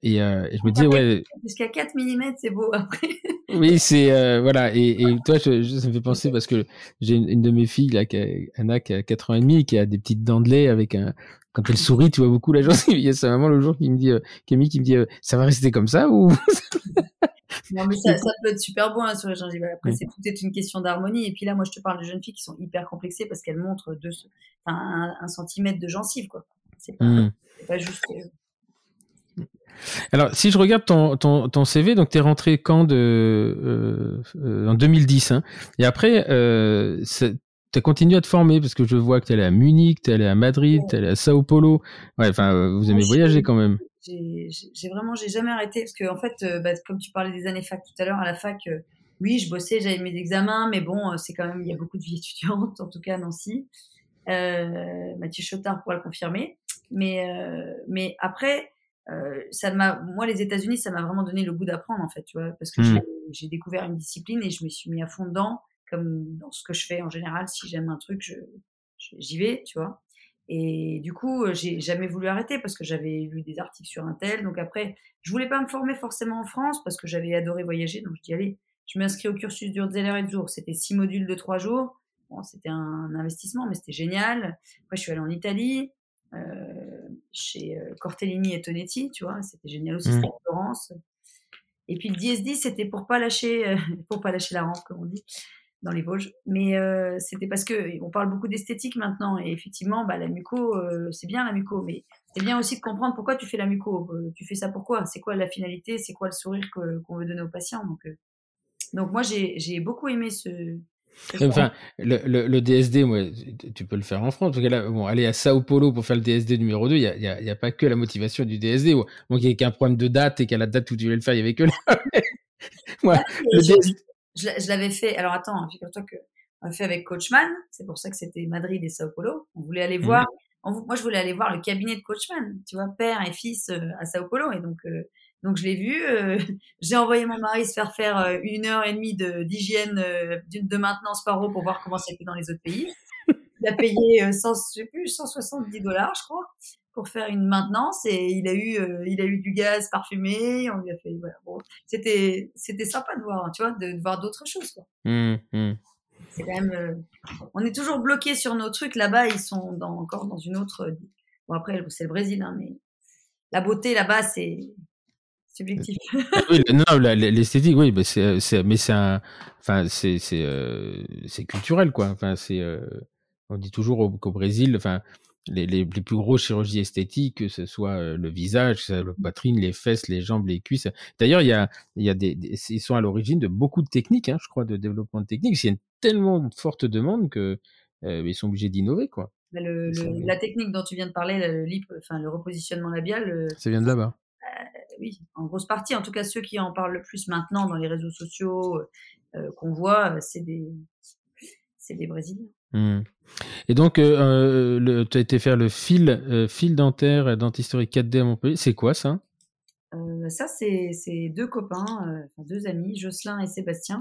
et, euh, je me disais, ouais. Jusqu'à 4 mm, c'est beau après. oui, c'est, euh, voilà. Et, et toi, je, je, ça me fait penser parce que j'ai une, une, de mes filles, là, qui a, Anna, qui a 4 ans et demi, qui a des petites dents de lait avec un, quand elle sourit, tu vois beaucoup la journée. Il y a sa maman le jour qui me dit, euh, Camille, qui me dit, euh, ça va rester comme ça ou Non, mais ça, ça, peut être super beau hein, sur les gingives. Après, c'est tout est une question d'harmonie. Et puis là, moi, je te parle de jeunes filles qui sont hyper complexées parce qu'elles montrent deux, un, un, centimètre de gencive, quoi. C'est pas, mmh. pas, juste. Alors, si je regarde ton, ton, ton CV, donc tu es rentré quand de, euh, euh, en 2010, hein, et après, euh, tu as continué à te former parce que je vois que tu es allé à Munich, tu es allé à Madrid, tu es allé à Sao Paulo. Ouais, enfin, euh, vous aimez voyager quand même. J'ai vraiment, j'ai jamais arrêté parce que en fait, euh, bah, comme tu parlais des années fac tout à l'heure, à la fac, oui, je bossais, j'avais mes examens, mais bon, c'est quand même, il y a beaucoup de vie étudiante, en tout cas à Nancy. Mathieu Chotard pourra le confirmer. Mais, mais après, ça m'a, moi, les États-Unis, ça m'a vraiment donné le goût d'apprendre en fait, tu vois, parce que mmh. j'ai découvert une discipline et je me suis mis à fond dedans comme dans ce que je fais en général. Si j'aime un truc, je, j'y vais, tu vois. Et du coup, euh, j'ai jamais voulu arrêter parce que j'avais lu des articles sur un tel. Donc après, je voulais pas me former forcément en France parce que j'avais adoré voyager. Donc je dis allez, je m'inscris au cursus d'Urzeller et Zur. C'était six modules de trois jours. Bon, c'était un investissement, mais c'était génial. Après, je suis allée en Italie, euh, chez euh, Cortellini et Tonetti, tu vois. C'était génial aussi, mmh. c'était Florence. Et puis le DSD, c'était pour pas lâcher, pour pas lâcher la rampe, comme on dit dans les Vosges. Mais euh, c'était parce que on parle beaucoup d'esthétique maintenant et effectivement, bah, la muco, euh, c'est bien la muco, mais c'est bien aussi de comprendre pourquoi tu fais la muco. Euh, tu fais ça pourquoi C'est quoi la finalité? C'est quoi le sourire qu'on veut donner aux patients? Donc, euh, donc moi j'ai beaucoup aimé ce Enfin, le, le, DSD, moi, tu peux le faire en France. Parce que là, bon, aller à Sao Paulo pour faire le DSD numéro 2, il n'y a, y a, y a, pas que la motivation du DSD. Moi, qui n'y a qu'un problème de date et qu'à la date où tu voulais le faire, il y avait que là. ouais, le je, DSD... je, l'avais fait. Alors attends, figure-toi que on fait avec Coachman. C'est pour ça que c'était Madrid et Sao Paulo. On voulait aller mmh. voir. moi, je voulais aller voir le cabinet de Coachman. Tu vois, père et fils euh, à Sao Paulo. Et donc, euh, donc je l'ai vu. Euh, j'ai envoyé mon mari se faire faire euh, une heure et demie d'hygiène euh, de maintenance par eau pour voir comment c'était dans les autres pays. Il a payé 100, je sais plus, 170 dollars, je crois, pour faire une maintenance et il a eu, il a eu du gaz parfumé. On lui a fait, voilà. Bon, c'était, c'était sympa de voir, tu vois, de, voir d'autres choses, quoi. Mmh, mmh. C'est quand même, on est toujours bloqué sur nos trucs. Là-bas, ils sont dans, encore dans une autre. Bon après, c'est le Brésil, hein, mais la beauté là-bas, c'est subjectif. oui, non, l'esthétique, oui, bah, c'est, mais c'est un, enfin, c'est, c'est, euh, c'est culturel, quoi. Enfin, c'est, euh, on dit toujours qu'au Brésil, enfin, les, les, les, plus grosses chirurgies esthétiques, que ce soit euh, le visage, la poitrine, les fesses, les jambes, les cuisses. D'ailleurs, il y a, il y a des, ils sont à l'origine de beaucoup de techniques, hein, je crois, de développement de techniques. Il y a une tellement forte demande que ils sont obligés d'innover, quoi. Le, la technique dont tu viens de parler, le, enfin, le repositionnement labial. Ça vient de là-bas oui, en grosse partie. En tout cas, ceux qui en parlent le plus maintenant dans les réseaux sociaux euh, qu'on voit, c'est des, c'est des Brésiliens. Mmh. Et donc, euh, euh tu as été faire le fil, euh, fil dentaire dentisterie 4D à Montpellier. C'est quoi ça? Ça, c'est deux copains, deux amis, Jocelyn et Sébastien,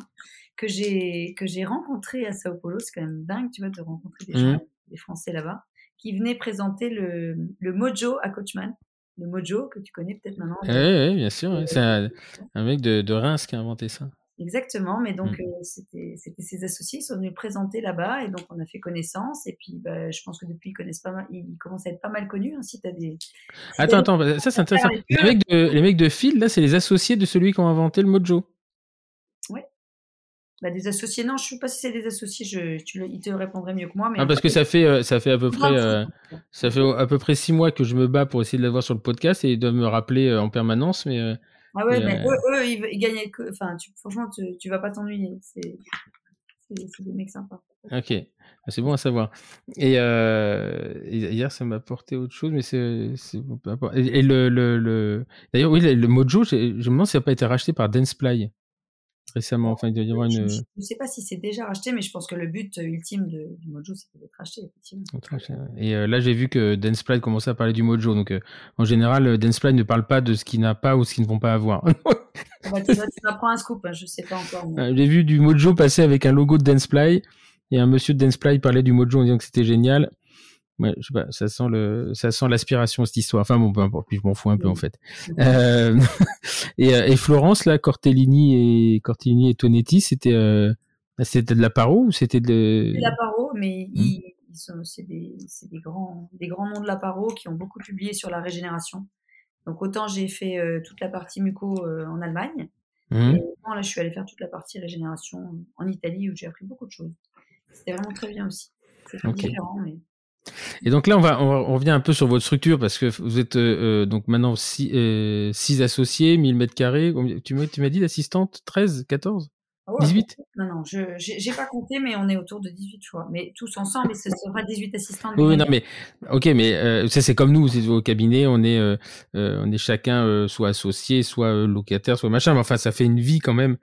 que j'ai que j'ai rencontrés à Sao Paulo. C'est quand même dingue, tu vois, de rencontrer des, mmh. gens, des Français là-bas, qui venaient présenter le, le Mojo à Coachman le Mojo, que tu connais peut-être maintenant. Oui, oui, bien sûr. C'est un, mec de, de, Reims qui a inventé ça. Exactement, mais donc mmh. euh, c'était ses associés, ils sont venus présenter là-bas et donc on a fait connaissance et puis bah, je pense que depuis ils connaissent pas mal, ils commencent à être pas mal connus hein, si as des... attends, attends, ça c'est intéressant. Les mecs, de, les mecs de fil, là, c'est les associés de celui qui a inventé le Mojo. Bah, des associés, non, je ne sais pas si c'est des associés, je, tu, ils te répondraient mieux que moi. Mais ah, parce que ça fait, euh, ça fait à peu près, euh, ça fait à peu près six mois que je me bats pour essayer de l'avoir sur le podcast et ils doivent me rappeler euh, en permanence, mais. ah ouais, mais eux, ils, gagnent, enfin, franchement, tu, tu vas pas t'ennuyer. C'est, des mecs sympas. Ok, ah, c'est bon à savoir. Et, hier, ça m'a apporté autre chose, mais c'est, et, et, le, le, le... d'ailleurs, oui, le, Mojo, je, me demande si ça n'a pas été racheté par Danceplay récemment. Enfin, il doit y avoir une. Je ne sais pas si c'est déjà racheté, mais je pense que le but euh, ultime de, du Mojo, c'est d'être racheté, effectivement. Et euh, là, j'ai vu que Danceplay commençait à parler du Mojo. Donc, euh, en général, Danceplay ne parle pas de ce qu'il n'a pas ou ce qu'il ne vont pas avoir. Ah bah, tu, m'apprends un scoop, hein, je ne sais pas encore. j'ai vu du Mojo passer avec un logo de Danceplay. Et un monsieur de Danceplay parlait du Mojo en disant que c'était génial. Ouais, je sais pas, ça sent le, ça sent l'aspiration cette histoire. Enfin bon, peu importe, puis je m'en fous un peu en fait. Euh, et, euh, et, Florence là, Cortellini et Cortellini et Tonetti, c'était, euh, c'était de la paro ou c'était de, de la paro, mais mmh. ils, ils, sont, c'est des, c'est des grands, des grands noms de la paro qui ont beaucoup publié sur la régénération. Donc autant j'ai fait euh, toute la partie muco en Allemagne, mmh. et autant là je suis allée faire toute la partie régénération en Italie où j'ai appris beaucoup de choses. C'était vraiment très bien aussi. C'est okay. différent, mais et donc là, on va, on, revient un peu sur votre structure parce que vous êtes euh, euh donc maintenant 6 euh, associés, 1000 mètres carrés. Tu m'as, tu m'as dit l'assistante 13, 14 18 Non, non, je n'ai pas compté, mais on est autour de 18 choix. Mais tous ensemble, ce sera 18 assistants. Oui, non, mais ok, mais euh, ça c'est comme nous, au cabinet, on est, euh, on est chacun soit associé, soit locataire, soit machin. Mais enfin, ça fait une vie quand même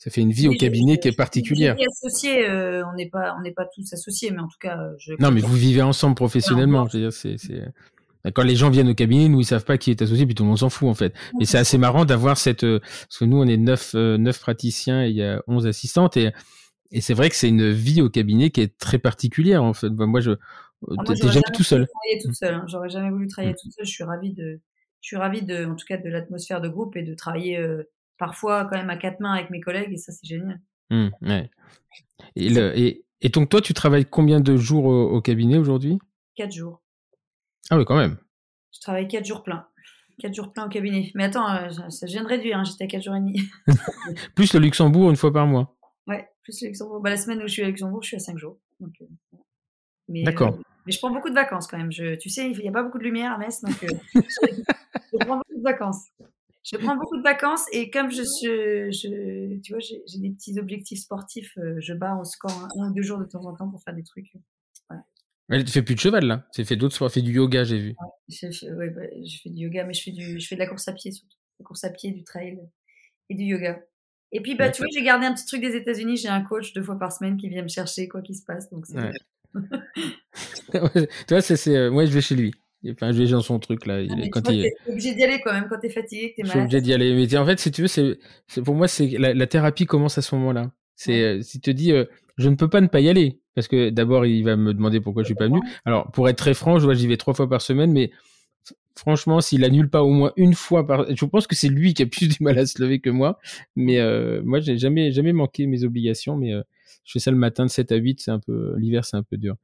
ça fait une vie au cabinet qui est particulière. Associé, euh, on n'est pas, on n'est pas tous associés, mais en tout cas. Je... Non, mais vous vivez ensemble professionnellement. c'est. Quand les gens viennent au cabinet, nous ils savent pas qui est associé, puis tout le monde s'en fout en fait. Et c'est assez marrant d'avoir cette, euh, parce que nous on est neuf, euh, neuf praticiens et il y a onze assistantes et et c'est vrai que c'est une vie au cabinet qui est très particulière en fait. moi je, ah, t'es jamais, tout seul. Toute seule, hein. J'aurais jamais voulu travailler mmh. toute seule. Je suis ravie de, je suis ravie de, en tout cas de l'atmosphère de groupe et de travailler parfois quand même à quatre mains avec mes collègues et ça c'est génial. Mmh, et, et, donc toi tu travailles combien de jours au, cabinet aujourd'hui? Quatre jours. Ah oui quand même. Je travaille quatre jours plein. Quatre jours plein au cabinet. Mais attends, euh, ça vient de réduire, hein, j'étais à quatre jours et demi. plus le Luxembourg une fois par mois. Ouais, plus le Luxembourg. Bah, la semaine où je suis à Luxembourg, je suis à cinq jours. Euh, D'accord. Euh, mais je prends beaucoup de vacances quand même. Je, tu sais, il n'y a pas beaucoup de lumière à Metz, donc je, je prends beaucoup de vacances. je prends beaucoup de vacances et comme je, je, tu vois, j'ai des petits objectifs sportifs, je bats au score un, ou deux jours de temps en temps pour faire des trucs. Elle ne fait plus de cheval là. Tu fait d'autres sports, fait du yoga, j'ai vu. Ouais, bah, je fais du yoga, mais je fais du, je fais de la course à pied surtout, la course à pied, du trail et du yoga. Et puis bah tu vois, j'ai gardé un petit truc des États-Unis. J'ai un coach deux fois par semaine qui vient me chercher quoi qu'il se passe, donc tu vois, c'est, euh, moi je vais chez lui. Enfin, je vais dans son truc là. Il, ah, quand il est obligé d'y aller quand même quand t'es fatigué, que t'es malade. Je suis obligé d'y aller. Mais en fait, si tu veux, c'est, pour moi, c'est la, thérapie commence à ce moment-là. C'est euh, si tu te dis, euh, je ne peux pas ne pas y aller parce que d'abord il va me demander pourquoi je suis pas venu. Alors pour être très franc, je vois, j'y vais trois fois par semaine, mais franchement, s'il annule pas au moins une fois par, je pense que c'est lui qui a plus du mal à se lever que moi. Mais euh, moi, j'ai jamais jamais manqué mes obligations, mais je fais ça le matin de 7 à 8, c'est un peu l'hiver, c'est un peu dur.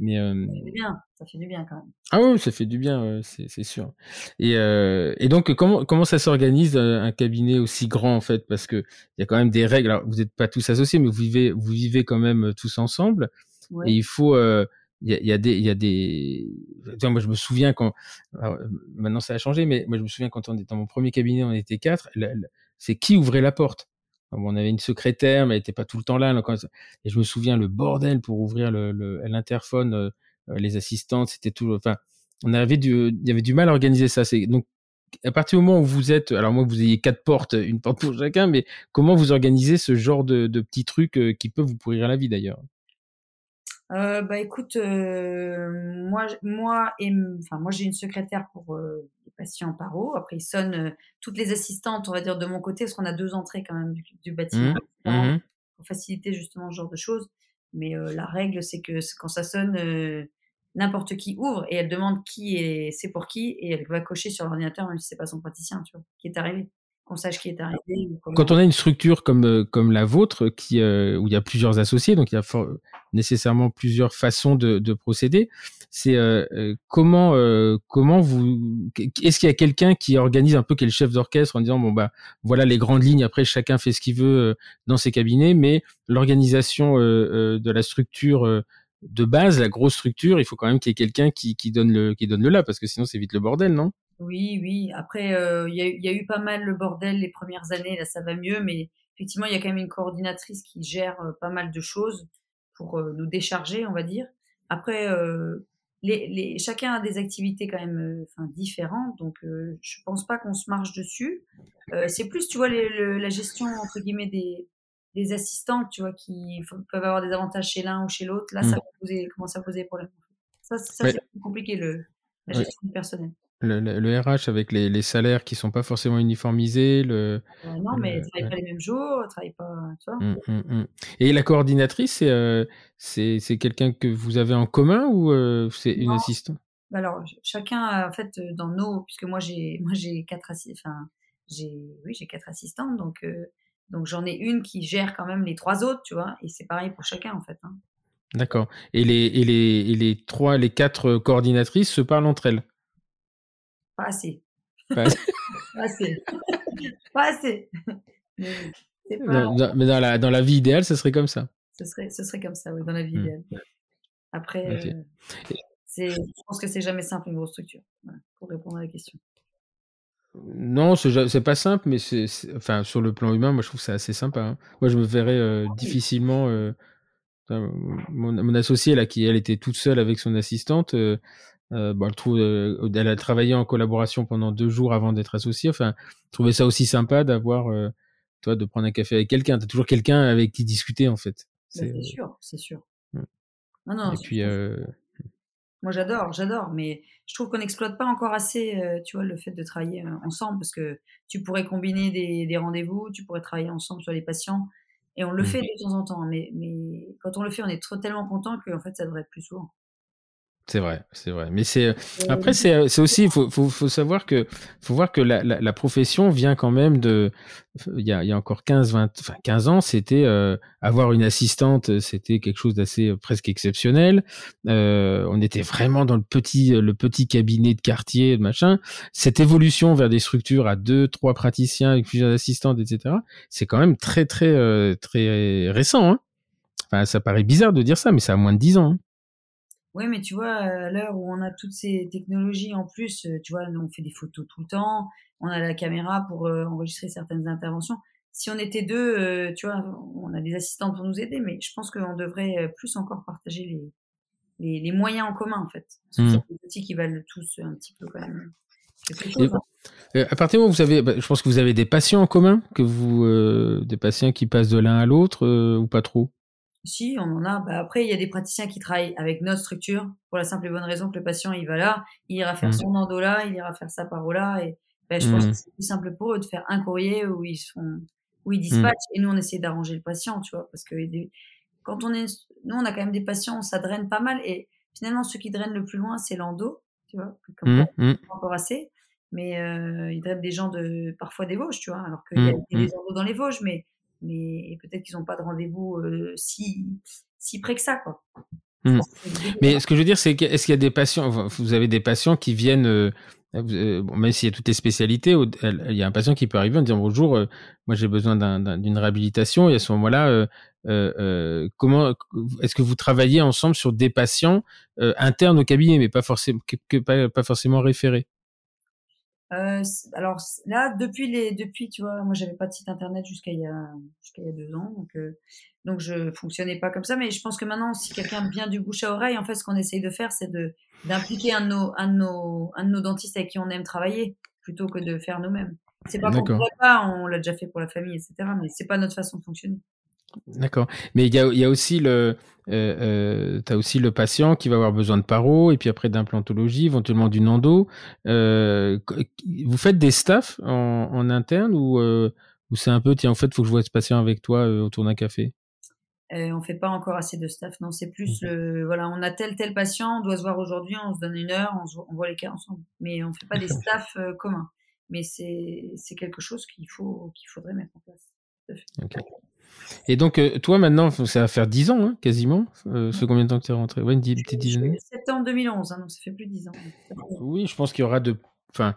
Mais euh, ça fait du bien, ça fait du bien quand même. Ah oui, ça fait du bien, c'est sûr. Et, euh, et donc comment comment ça s'organise un cabinet aussi grand en fait? Parce que il y a quand même des règles. Alors vous n'êtes pas tous associés, mais vous vivez vous vivez quand même tous ensemble. Et il faut il y, a, y, a, des il y a des moi je me souviens quand maintenant ça a changé mais moi je me souviens quand on était dans mon premier cabinet on était quatre c'est qui ouvrait la porte? On avait une secrétaire, mais elle n'était pas tout le temps là. et je me souviens le bordel pour ouvrir l'interphone, le, euh, les assistantes, c'était tout. Enfin, on avait du, il y avait du mal à organiser ça. Donc à partir du moment où vous êtes, alors moi vous ayez quatre portes, une porte pour chacun, mais comment vous organisez ce genre de, petits trucs euh, qui peuvent vous pourrir la vie d'ailleurs? Euh, bah écoute, euh, moi, moi enfin moi j'ai une secrétaire pour euh, patients paro. Après ils sonnent euh, toutes les assistantes, on va dire de mon côté, parce qu'on a deux entrées quand même du, du bâtiment mmh, mmh. pour faciliter justement ce genre de choses. Mais euh, la règle c'est que quand ça sonne, n'importe qui ouvre et elle demande qui est, c'est pour qui et elle va cocher sur l'ordinateur même si c'est pas son praticien, tu vois, qui est arrivé qu'on sache qui est arrivé. Quand on a une structure comme, euh, comme la vôtre, qui, euh, où il y a plusieurs associés, donc il y a nécessairement plusieurs façons de, de procéder, c'est euh, comment, comment vous. Est-ce qu'il y a quelqu'un qui organise un peu, qui est le chef d'orchestre en disant, bon, bah, voilà les grandes lignes, après chacun fait ce qu'il veut dans ses cabinets, mais l'organisation de la structure de base, la grosse structure, il faut quand même qu'il y ait quelqu'un qui, qui, donne le, qui donne le là, parce que sinon c'est vite le bordel, non? Oui, oui. Après, euh, il y, a, eu pas mal le bordel les premières années. Là, ça va mieux, mais effectivement, il y a quand même une coordinatrice qui gère euh, pas mal de choses pour euh, nous décharger, on va dire. Après, les, les, chacun a des activités quand même enfin, différentes, donc je pense pas qu'on se marche dessus. c'est plus, tu vois, la gestion entre guillemets des, des assistantes, tu vois, qui peuvent avoir des avantages chez l'un ou chez l'autre. Là, ça mmh. commence à poser des problèmes. Ça, ça c'est compliqué le, la gestion du personnel. Le, RH avec les, les, salaires qui sont pas forcément uniformisés. Le, euh, non, mais ne travaille pas les mêmes jours, travaille pas. Tu vois mmh, mmh, mmh. Et la coordinatrice, c'est euh, c'est quelqu'un que vous avez en commun ou euh, c'est une assistante? Bah Alors, chacun, en fait, dans nos. Puisque moi, j'ai quatre, enfin, oui, quatre assistantes, donc, donc j'en ai une qui gère quand même les trois autres, tu vois, et c'est pareil pour chacun, en fait. Hein. D'accord. Et les, et, les, et les trois, les quatre coordinatrices se parlent entre elles? Pas assez. Pas assez. pas assez. Mais, dans, la, dans la vie idéale, ce serait comme ça. Ce serait, ce serait comme ça, oui, dans la vie hmm. idéale. Après, euh, je pense que c'est jamais simple une grosse structure, pour répondre à la question. Non, c'est pas simple, mais c'est, enfin, sur le plan humain, moi je trouve ça assez sympa. Hein. Moi je me verrais euh, ah difficilement. Euh, mon, mon associée là, qui elle était toute seule avec son assistante, euh, bon, elle, trouve, euh, elle a travaillé en collaboration pendant deux jours avant d'être associée. Enfin, trouvais ça aussi sympa d'avoir, euh, toi, de prendre un café avec quelqu'un. T'as toujours quelqu'un avec qui discuter, en fait. Bah, c'est sûr, c'est sûr. Non, non. Et puis, moi, j'adore, j'adore, mais je trouve qu'on n'exploite pas encore assez, tu vois, le fait de travailler ensemble, parce que tu pourrais combiner des, des rendez-vous, tu pourrais travailler ensemble sur les patients, et on le mmh. fait de temps en temps, mais, mais quand on le fait, on est trop, tellement content qu'en fait, ça devrait être plus souvent. C'est vrai, c'est vrai. Mais c'est euh, après c'est euh, c'est aussi faut, faut, faut savoir que faut voir que la, la, la, profession vient quand même de il y a, il y a encore 15 20 enfin 15 ans, c'était euh, avoir une assistante, c'était quelque chose d'assez presque exceptionnel. Euh, on était vraiment dans le petit le petit cabinet de quartier, machin. Cette évolution vers des structures à deux, trois praticiens avec plusieurs assistantes, etc. C'est quand même très très très récent. Hein. Enfin, ça paraît bizarre de dire ça, mais ça a moins de 10 ans. Hein. Oui, mais tu vois, à l'heure où on a toutes ces technologies en plus, tu vois, on fait des photos tout le temps, on a la caméra pour enregistrer certaines interventions. Si on était deux, tu vois, on a des assistants pour nous aider, mais je pense qu'on devrait plus encore partager les, les, les, moyens en commun, en fait. C'est mmh. des outils qui valent tous un petit peu quand même. Hein. à partir du moment où vous avez, bah, je pense que vous avez des patients en commun, que vous, euh, des patients qui passent de l'un à l'autre euh, ou pas trop? Si, on en a. Bah, après, il y a des praticiens qui travaillent avec notre structure pour la simple et bonne raison que le patient il va là, il ira faire mmh. son endo là, il ira faire sa paro là, et bah, je pense mmh. que c'est plus simple pour eux de faire un courrier où ils sont, où ils dispatchent, et nous on essaie d'arranger le patient, tu vois, parce que quand on est, nous on a quand même des patients, ça draine pas mal, et finalement ceux qui drainent le plus loin c'est l'endo, tu vois, comme pas encore assez mais euh, ils drainent des gens de parfois des Vosges, tu vois, alors qu'il y a des mmh. dans les Vosges, mais, mais peut-être qu'ils n'ont pas de rendez-vous euh, si, si près que ça, quoi. Mmh. Mais ce que je veux dire, c'est est-ce qu'il y a des patients, vous avez des patients qui viennent, euh, bon, même s'il y a toutes les spécialités, il y a un patient qui peut arriver en disant bonjour, moi j'ai besoin d'une réhabilitation, et à ce moment-là, comment est-ce que vous travaillez ensemble sur des patients internes au cabinet, mais pas forcément, que, pas, pas forcément référés? Euh, alors là, depuis les, depuis, tu vois, moi j'avais pas de site internet jusqu'à il y a, jusqu'à il y a deux ans, donc euh, donc je fonctionnais pas comme ça. Mais je pense que maintenant, si quelqu'un vient du bouche à oreille, en fait, ce qu'on essaye de faire, c'est de d'impliquer un de nos, un de nos, un de nos dentistes avec qui on aime travailler, plutôt que de faire nous-mêmes. C'est pas qu'on pourrait pas, on l'a déjà fait pour la famille, etc. Mais c'est pas notre façon de fonctionner. D'accord. Mais il y a, y a, aussi le, euh, euh, as aussi le patient qui va avoir besoin de paro et puis après d'implantologie, éventuellement du endo. Euh, vous faites des staffs en, en interne ou, euh, ou c'est un peu, tiens, en fait, il faut que je vois ce patient avec toi autour d'un café? On fait pas encore assez de staff, non. C'est plus, voilà, on a tel tel patient, on doit se voir aujourd'hui, on se donne une heure, on, on voit les cas ensemble. Mais on fait pas des staffs communs. Mais c'est quelque chose qu'il faut qu'il faudrait mettre en place. Okay. Et donc, euh, toi, maintenant, ça va faire 10 ans, hein, quasiment. Euh, ce combien de temps que tu es rentré? Ouais, une petite dizaine d'années. Septembre 2011, hein, donc ça fait plus de 10 ans. Oui, je pense qu'il y aura de. Enfin,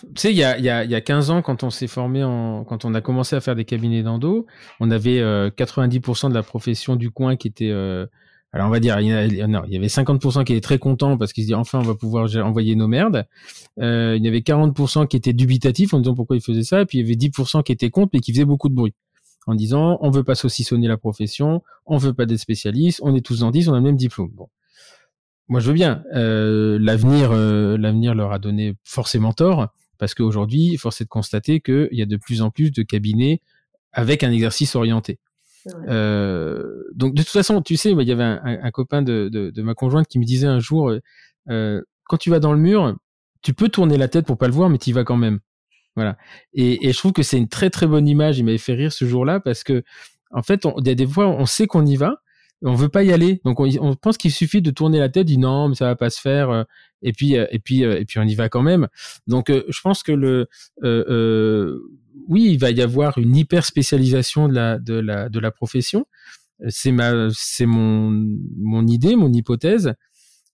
tu sais, il y a, y, a, y a 15 ans, quand on s'est formé, en... quand on a commencé à faire des cabinets d'endo, on avait 90% euh, de la profession du coin qui était. Alors, on va dire, il y, il y avait 50% qui étaient très contents parce qu'ils se disaient enfin, on va pouvoir envoyer nos merdes. il y avait 40% qui étaient dubitatifs en disant pourquoi ils faisaient ça. Et puis, il y avait 10% qui étaient contre mais qui faisaient beaucoup de bruit en disant on veut pas saucissonner la profession, on veut pas des spécialistes, on est tous dentistes, on a le même diplôme. Bon, moi je veux bien. Euh, l'avenir, euh, l'avenir leur a donné forcément tort parce qu'aujourd'hui, force est de constater qu'il y a de plus en plus de cabinets avec un exercice orienté. Euh, donc de toute façon, tu sais, il y avait un, copain de, de, ma conjointe qui me disait un jour, quand tu vas dans le mur, tu peux tourner la tête pour pas le voir, mais tu y vas quand même. Et, je trouve que c'est une très très bonne image. Il m'avait fait rire ce jour-là parce que, en fait, il y a des fois, on sait qu'on y va, on veut pas y aller. Donc on, on pense qu'il suffit de tourner la tête, dit non, mais ça va pas se faire. Euh, et puis euh, et puis euh, et puis on y va quand même. Donc je pense que le oui, il va y avoir une hyper spécialisation de la de la de la profession. C'est ma c'est mon mon idée, mon hypothèse.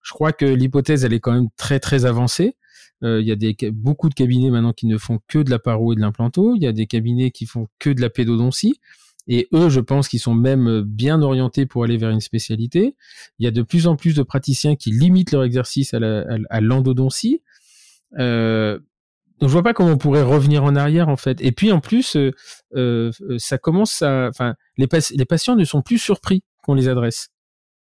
Je crois que l'hypothèse elle est quand même très très avancée. Euh, il y a beaucoup de cabinets maintenant qui ne font que de la paro et de l'implanto. Il y a des cabinets qui font que de la pédodontie. Et eux, je pense qu'ils sont même euh, bien orientés pour aller vers une spécialité. Il y a de plus en plus de praticiens qui limitent leur exercice à l'endodontie. Euh, donc je vois pas comment on pourrait revenir en arrière en fait. Et puis en plus, euh, ça commence à, enfin, les patients ne sont plus surpris qu'on les adresse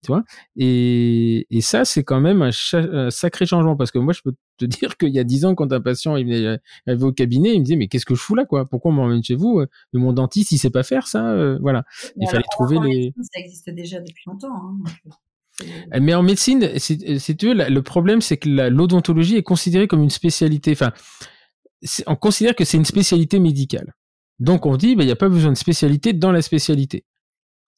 tu vois? Et, et ça c'est quand même un, sacré changement parce que moi je peux te dire qu'il y a dix ans quand un patient il venait arrivé au cabinet il me disait mais qu'est-ce que je fous là quoi? Pourquoi on m'emmène chez vous mon dentiste il sait pas faire ça euh, voilà. Il fallait trouver les ça existe déjà depuis longtemps hein, euh, euh, mais en médecine tu veux le problème c'est que l'odontologie est considérée comme une spécialité. Enfin on considère que c'est une spécialité médicale. Donc on dit, bah, il n'y a pas besoin de spécialité dans la spécialité.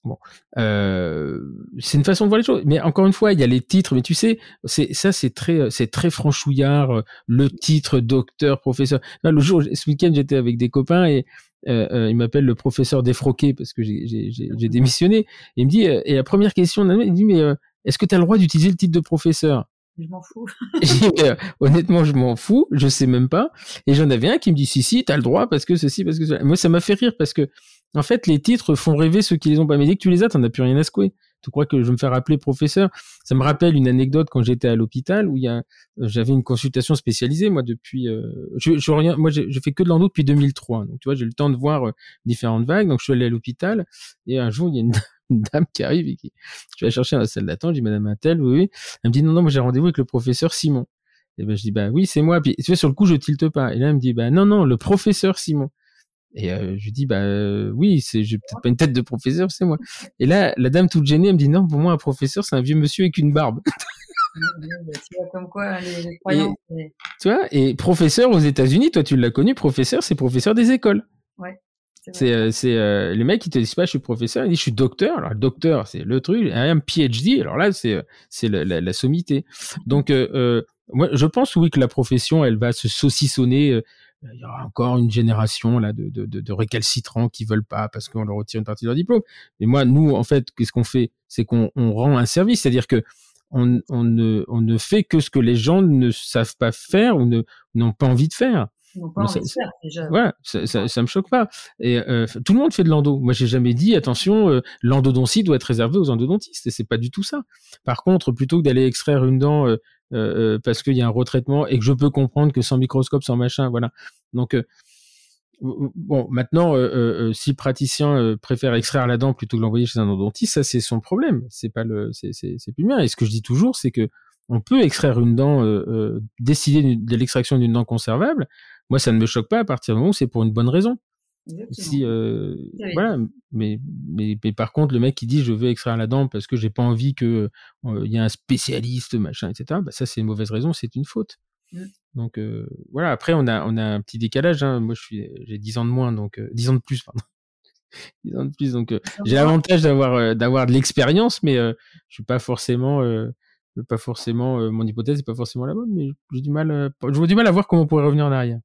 Bon, euh, c'est une façon de voir les choses. Mais encore une fois, il y a les titres. Mais tu sais, c'est ça, c'est très, c'est très franchouillard. Euh, le titre, docteur, professeur. le jour, ce week-end, j'étais avec des copains et euh, euh il m'appelle le professeur défroqué parce que j'ai démissionné. Et il me dit, euh, et la première question, il me dit, mais est-ce que tu as le droit d'utiliser le titre de professeur? Je m'en fous. honnêtement, je m'en fous, je sais même pas. Et j'en avais un qui me dit si si, t'as le droit parce que ceci, parce que cela. Moi, ça m'a fait rire parce que en fait, les titres font rêver ceux qui les ont pas. Mais dès que tu les as, t'en as plus rien à secouer. tu crois que je vais me faire appeler professeur? Ça me rappelle une anecdote quand j'étais à l'hôpital où j'avais une consultation spécialisée moi depuis, euh, je, je rien, moi je fais que de l'endo depuis 2003, donc tu vois j'ai le temps de voir euh, différentes vagues, donc je suis allé à l'hôpital et un jour il y a une, dame qui arrive et qui, je vais chercher dans la salle d'attente, je dis Madame Intel, oui, oui, elle me dit non non j'ai rendez-vous avec le professeur Simon. Et ben je dis bah oui c'est moi. Puis tu vois sur le coup je tilte pas. Et là elle me dit bah non non le professeur Simon. Et euh, je lui dis bah euh, oui, c'est j'ai peut-être pas une tête de professeur, c'est moi. Et là la dame toute gênée elle me dit non pour moi un professeur c'est un vieux monsieur avec une barbe. tu vois comme quoi les, les croyances. Et, tu vois et professeur aux États-Unis, toi tu l'as connu, professeur c'est professeur des écoles. Ouais. C'est euh, c'est euh, les mecs qui te disent pas je suis professeur, ils disent je suis docteur. Alors docteur c'est le truc, un PhD. Alors là c'est c'est la, la, la, sommité. Donc euh, moi je pense oui que la profession elle va se saucissonner il y aura encore une génération là de, de, de, récalcitrants qui veulent pas parce qu'on leur retire une partie de leur diplôme. Mais moi, nous, en fait, qu'est-ce qu'on fait? C'est qu'on on rend un service, c'est-à-dire que on, on, ne, on ne fait que ce que les gens ne savent pas faire ou ne n'ont pas envie de faire. Pas envie de faire déjà. Ça, ça, ça, me choque pas. Et euh, tout le monde fait de l'endo. Moi, j'ai jamais dit attention, euh, l'endodontie doit être réservée aux endodontistes. Et c'est pas du tout ça. Par contre, plutôt que d'aller extraire une dent euh, euh, euh, parce qu'il y a un retraitement et que je peux comprendre que sans microscope, sans machin, voilà. Donc euh, bon, maintenant, si le praticien préfère extraire la dent plutôt que l'envoyer chez un endodontiste, ça c'est son problème. C'est pas le, c'est plus bien. Et ce que je dis toujours, c'est que on peut extraire une dent, décider de l'extraction d'une dent conservable. Moi, ça ne me choque pas à partir du moment où c'est pour une bonne raison. Si, euh, voilà, mais, mais, mais, par contre, le mec qui dit je veux extraire la dent parce que j'ai pas envie que il y ait un spécialiste, machin, etc. Bah, ça, c'est une mauvaise raison, c'est une faute. Mmh. Donc euh, voilà. Après, on a on a un petit décalage. Hein. Moi, j'ai 10 ans de moins, donc 10 ans de plus, pardon. 10 ans de plus, donc j'ai l'avantage d'avoir d'avoir de l'expérience, mais je suis pas forcément pas forcément mon hypothèse n'est pas forcément la bonne, mais j'ai du mal je vois du mal à voir comment on pourrait revenir en arrière.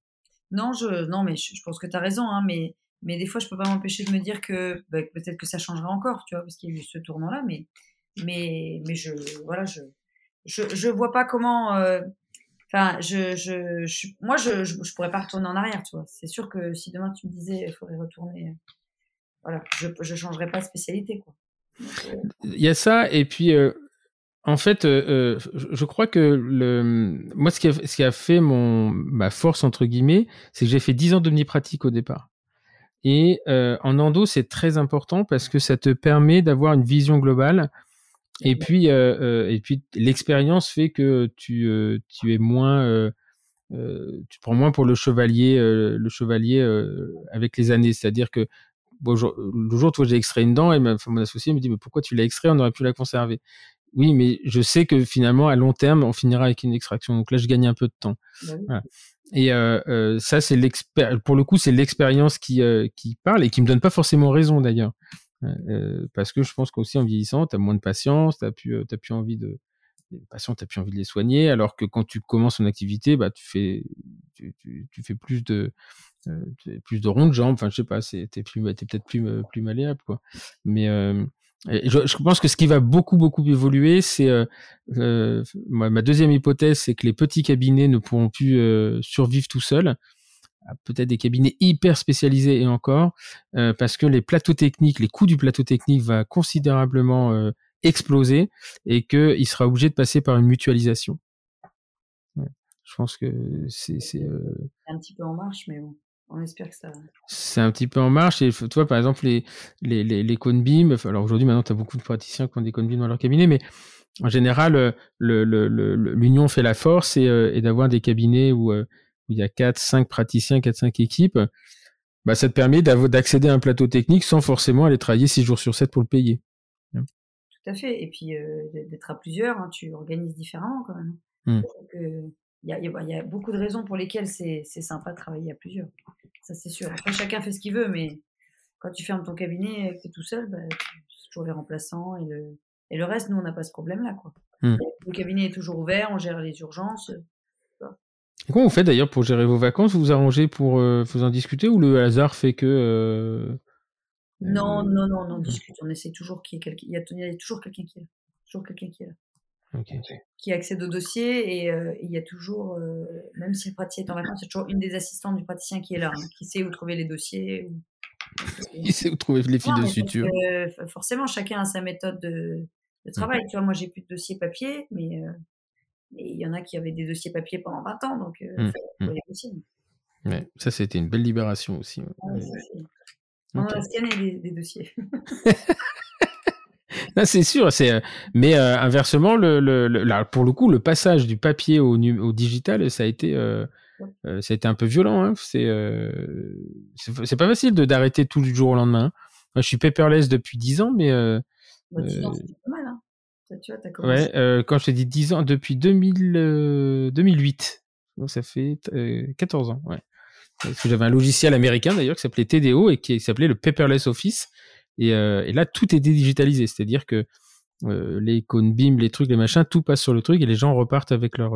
Non, je, non, mais je, pense que tu as raison, hein, mais, mais des fois, je peux pas m'empêcher de me dire que bah, peut-être que ça changera encore, tu vois, parce qu'il y a eu ce tournant-là, mais, mais, mais je, voilà, je, je, je vois pas comment. Euh, enfin, je, je, moi, je, je, pourrais pas retourner en arrière, tu vois. C'est sûr que si demain tu me disais, il faudrait retourner, voilà, je, je changerais pas de spécialité, quoi. Il y a ça, et puis. Euh, en fait, euh, euh je crois que le, moi, ce qui, a, ce qui a fait mon, ma force, entre guillemets, c'est que j'ai fait 10 ans d'omnipratique au départ. Et euh, en endo, c'est très important parce que ça te permet d'avoir une vision globale. Et puis, euh, et puis l'expérience fait que tu, tu es moins, tu prends moins pour le chevalier, le chevalier avec les années. C'est-à-dire que bon, le jour où j'ai extrait une dent, et ma, mon associé me dit mais pourquoi tu l'as extrait? On aurait pu la conserver oui, mais je sais que finalement, à long terme, on finira avec une extraction. Donc là, je gagne un peu de temps. Bah voilà. Et euh, euh, ça, c'est l'expérience. Pour le coup, c'est l'expérience qui euh, qui parle et qui me donne pas forcément raison d'ailleurs, parce que je pense qu'aussi en vieillissant, tu as moins de patience, t'as plus t'as plus envie de les patients, t'as plus envie de les soigner, alors que quand tu commences une activité, bah tu fais tu, tu, tu fais plus de plus de ronds de jambes. Enfin, je sais pas, c'est t'es plus t'es peut-être plus plus malléable quoi. Mais je, je, pense que ce qui va beaucoup beaucoup évoluer, c'est euh, euh, ma deuxième hypothèse, c'est que les petits cabinets ne pourront plus euh, survivre tout seuls. Ah, peut-être des cabinets hyper spécialisés et encore, euh, parce que les plateaux techniques, les coûts du plateau technique va considérablement euh, exploser et qu'il sera obligé de passer par une mutualisation. Je pense que c'est un petit peu en marche, mais bon on espère que ça. C'est un petit peu en marche. Et toi, par exemple, les, les, les, les cônes BIM, alors aujourd'hui, maintenant, tu as beaucoup de praticiens qui ont des cônes BIM dans leur cabinet, mais en général, euh, l'union le, fait la force et, euh, et d'avoir des cabinets où, euh, où il y a 4, 5 praticiens, 4, 5 équipes, bah, ça te permet d'accéder à un plateau technique sans forcément aller travailler 6 jours sur 7 pour le payer. Tout à fait. Et puis, euh, d'être à plusieurs, hein, tu organises différemment quand même. Mmh. Donc, il y a, y a, beaucoup de raisons pour lesquelles c'est sympa de travailler à plusieurs. Ça, c'est sûr. Après, chacun fait ce qu'il veut, mais quand tu fermes ton cabinet et que tu es tout seul, bah, c'est toujours les remplaçants et le, et le reste, nous, on n'a pas ce problème-là. quoi. Mmh. Le cabinet est toujours ouvert, on gère les urgences. Et comment vous faites d'ailleurs pour gérer vos vacances? Vous vous arrangez pour euh, vous en discuter ou le hasard fait que. Euh... Non, non, non, on discute. On essaie toujours qu'il y ait quelqu'un. Il y a toujours quelqu'un qui est là. Toujours quelqu'un qui est là. Okay. qui accède au dossier et euh, il y a toujours, euh, même si le praticien est en vacances, il y a toujours une des assistantes du praticien qui est là, hein, qui sait où trouver les dossiers. Il sait où trouver les fils de suture. forcément, chacun a sa méthode de, de travail. Tu vois, moi, j'ai plus de dossier papier, mais il y en a qui avaient des dossiers papier pendant 20 ans, donc mmh, faut, mmh. Ouais, ça, c'était une belle libération aussi. On a scanné des, dossiers. c'est sûr, c'est mais inversement, le, le, pour le coup, le passage du papier au, au digital, ça a été euh, ça a été un peu violent. Hein. C'est euh, c'est pas facile de d'arrêter tout du jour au lendemain. Hein. Moi, je suis paperless depuis 10 ans, mais. Euh, bah, 10 ans, c'est pas mal. Hein. tu vois, as commencé. Ouais, euh, quand je t'ai dit 10 ans, depuis 2000, 2008. Donc ça fait 14 ans. Ouais. Parce que j'avais un logiciel américain d'ailleurs qui s'appelait TDO et qui s'appelait le Paperless Office. Et, et là, tout était digitalisé. C'est-à-dire que les icônes BIM, les trucs, les machins, tout passe sur le truc et les gens repartent avec leur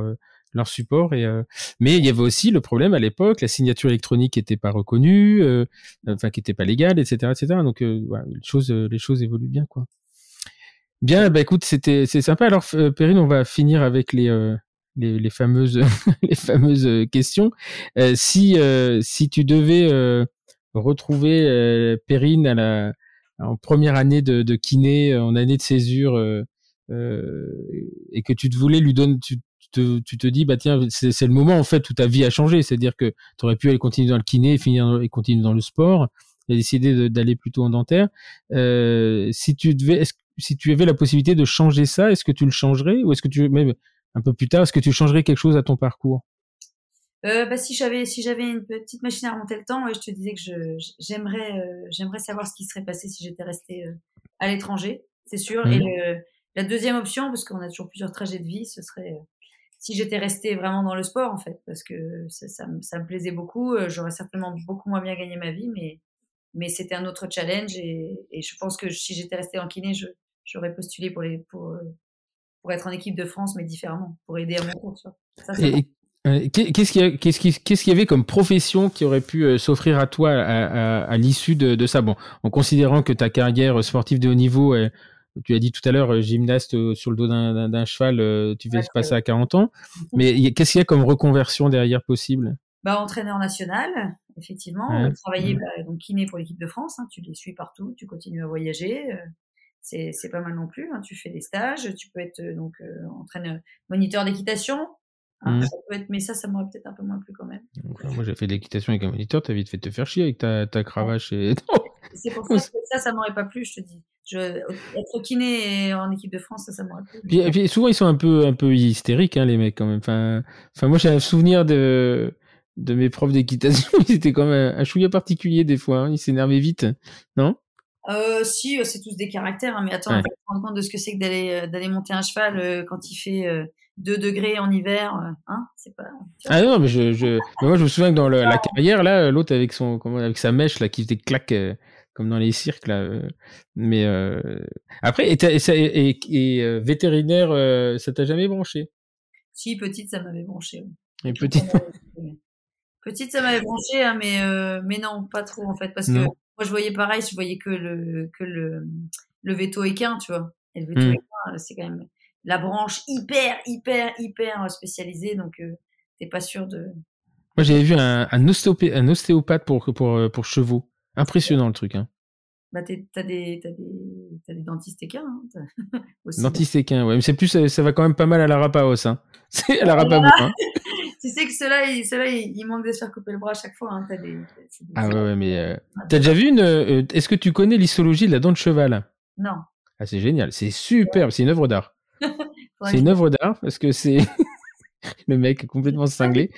leur support. Et, euh, mais il y avait aussi le problème à l'époque, la signature électronique n'était pas reconnue, euh, enfin qui n'était pas légale, etc., etc. Donc euh, voilà, les choses, les choses évoluent bien, quoi. Bien, bah écoute, c'était c'est sympa. Alors Perrine, on va finir avec les les, les, fameuses les fameuses questions. si si tu devais retrouver Perrine à la en première année de, de kiné, en année de césure, et que tu te voulais lui donner, tu, tu te dis bah tiens c'est le moment en fait où ta vie a changé. C'est à dire que tu aurais pu aller continuer dans le kiné et finir et continuer dans le sport et décider d'aller plutôt en dentaire. Euh, si tu devais si tu avais la possibilité de changer ça est-ce que tu le changerais ou est-ce que tu même un peu plus tard est-ce que tu changerais quelque chose à ton parcours? Euh, bah, si j'avais si j'avais une petite machine à remonter le temps, je te disais que j'aimerais euh, j'aimerais savoir ce qui serait passé si j'étais restée euh, à l'étranger, c'est sûr. Et mmh. le, la deuxième option, parce qu'on a toujours plusieurs trajets de vie, ce serait si j'étais restée vraiment dans le sport, en fait, parce que ça, ça, ça me plaisait beaucoup. Euh, j'aurais certainement beaucoup moins bien gagné ma vie, mais, mais c'était un autre challenge. Et, et, je pense que si j'étais restée en kiné, j'aurais postulé pour, les, pour, pour être en équipe de France, mais différemment, pour aider à mon cours. Qu'est-ce qu'il y, qu'est-ce qu'il y, avait comme profession qui aurait pu euh, s'offrir à toi à, à, à l'issue de, de, ça? Bon, en considérant que ta carrière sportive de haut niveau tu as dit tout à l'heure, euh, gymnaste euh, sur le dos d'un cheval, euh, tu vas se passer à 40 ans. Mais qu'est-ce qu'il y a comme reconversion derrière possible? Bah, Entraîneur national, effectivement. Travailler, bah, donc kiné pour l'équipe de France, hein, tu les suis partout, tu continues à voyager. c'est pas mal non plus. Hein, tu fais des stages, tu peux être donc entraîneur, moniteur d'équitation. Hein, mmh. ça peut être, mais ça, ça m'aurait peut-être un peu moins plu quand même. moi, j'ai fait de l'équitation avec un moniteur, t'as vite fait te faire chier avec ta, ta cravache et. C'est pour ça que ça, ça m'aurait pas plu, je te dis. Je, être kiné en équipe de France, ça, ça m'aurait plu. Et puis, souvent, ils sont un peu, un peu hystériques, hein, les mecs, quand même. Enfin, enfin moi, j'ai un souvenir de, de mes profs d'équitation. Ils étaient quand même un, chouïa particulier, des fois. Hein. Ils s'énervaient vite, non? Euh, si, c'est tous des caractères, hein, mais attends, on va se rendre compte de ce que c'est que d'aller d'aller monter un cheval euh, quand il fait euh, 2 degrés en hiver, euh, hein, c'est pas. Ah non, mais je, je... moi je me souviens que dans le, la carrière là, l'autre avec son, comment, avec sa mèche là, qui faisait claque comme dans les cirques là. Euh, mais euh... après, et, et, et, euh, vétérinaire, euh, ça t'a jamais branché? Si, petite, ça m'avait branché. Et petite. petite, ça m'avait branché, hein, mais mais non, pas trop en fait, parce que moi je voyais pareil, je voyais que le que le le veto équin, tu vois. Et le veto mmh. équin, c'est quand même la branche hyper hyper hyper spécialisée, donc t'es pas sûr de. Moi, j'avais vu un, un, un ostéopathe pour, pour, pour chevaux. Impressionnant le truc. Hein. Bah, t'as des, des, des dentistes équins. Hein, dentistes équins, ouais. Mais c'est plus, ça, va quand même pas mal à la rapaos. Hein. C'est à la rapabo. Hein. tu sais que ceux-là, ils, ceux ils, ils, manquent de se faire couper le bras à chaque fois. Hein. As des, ah ouais, ouais, mais euh, t'as déjà vu une. Euh, est-ce que tu connais l'histologie de la dent de cheval? Non. Ah, c'est génial. C'est superbe. C'est une œuvre d'art. c'est une œuvre d'art parce que c'est. le mec est complètement cinglé.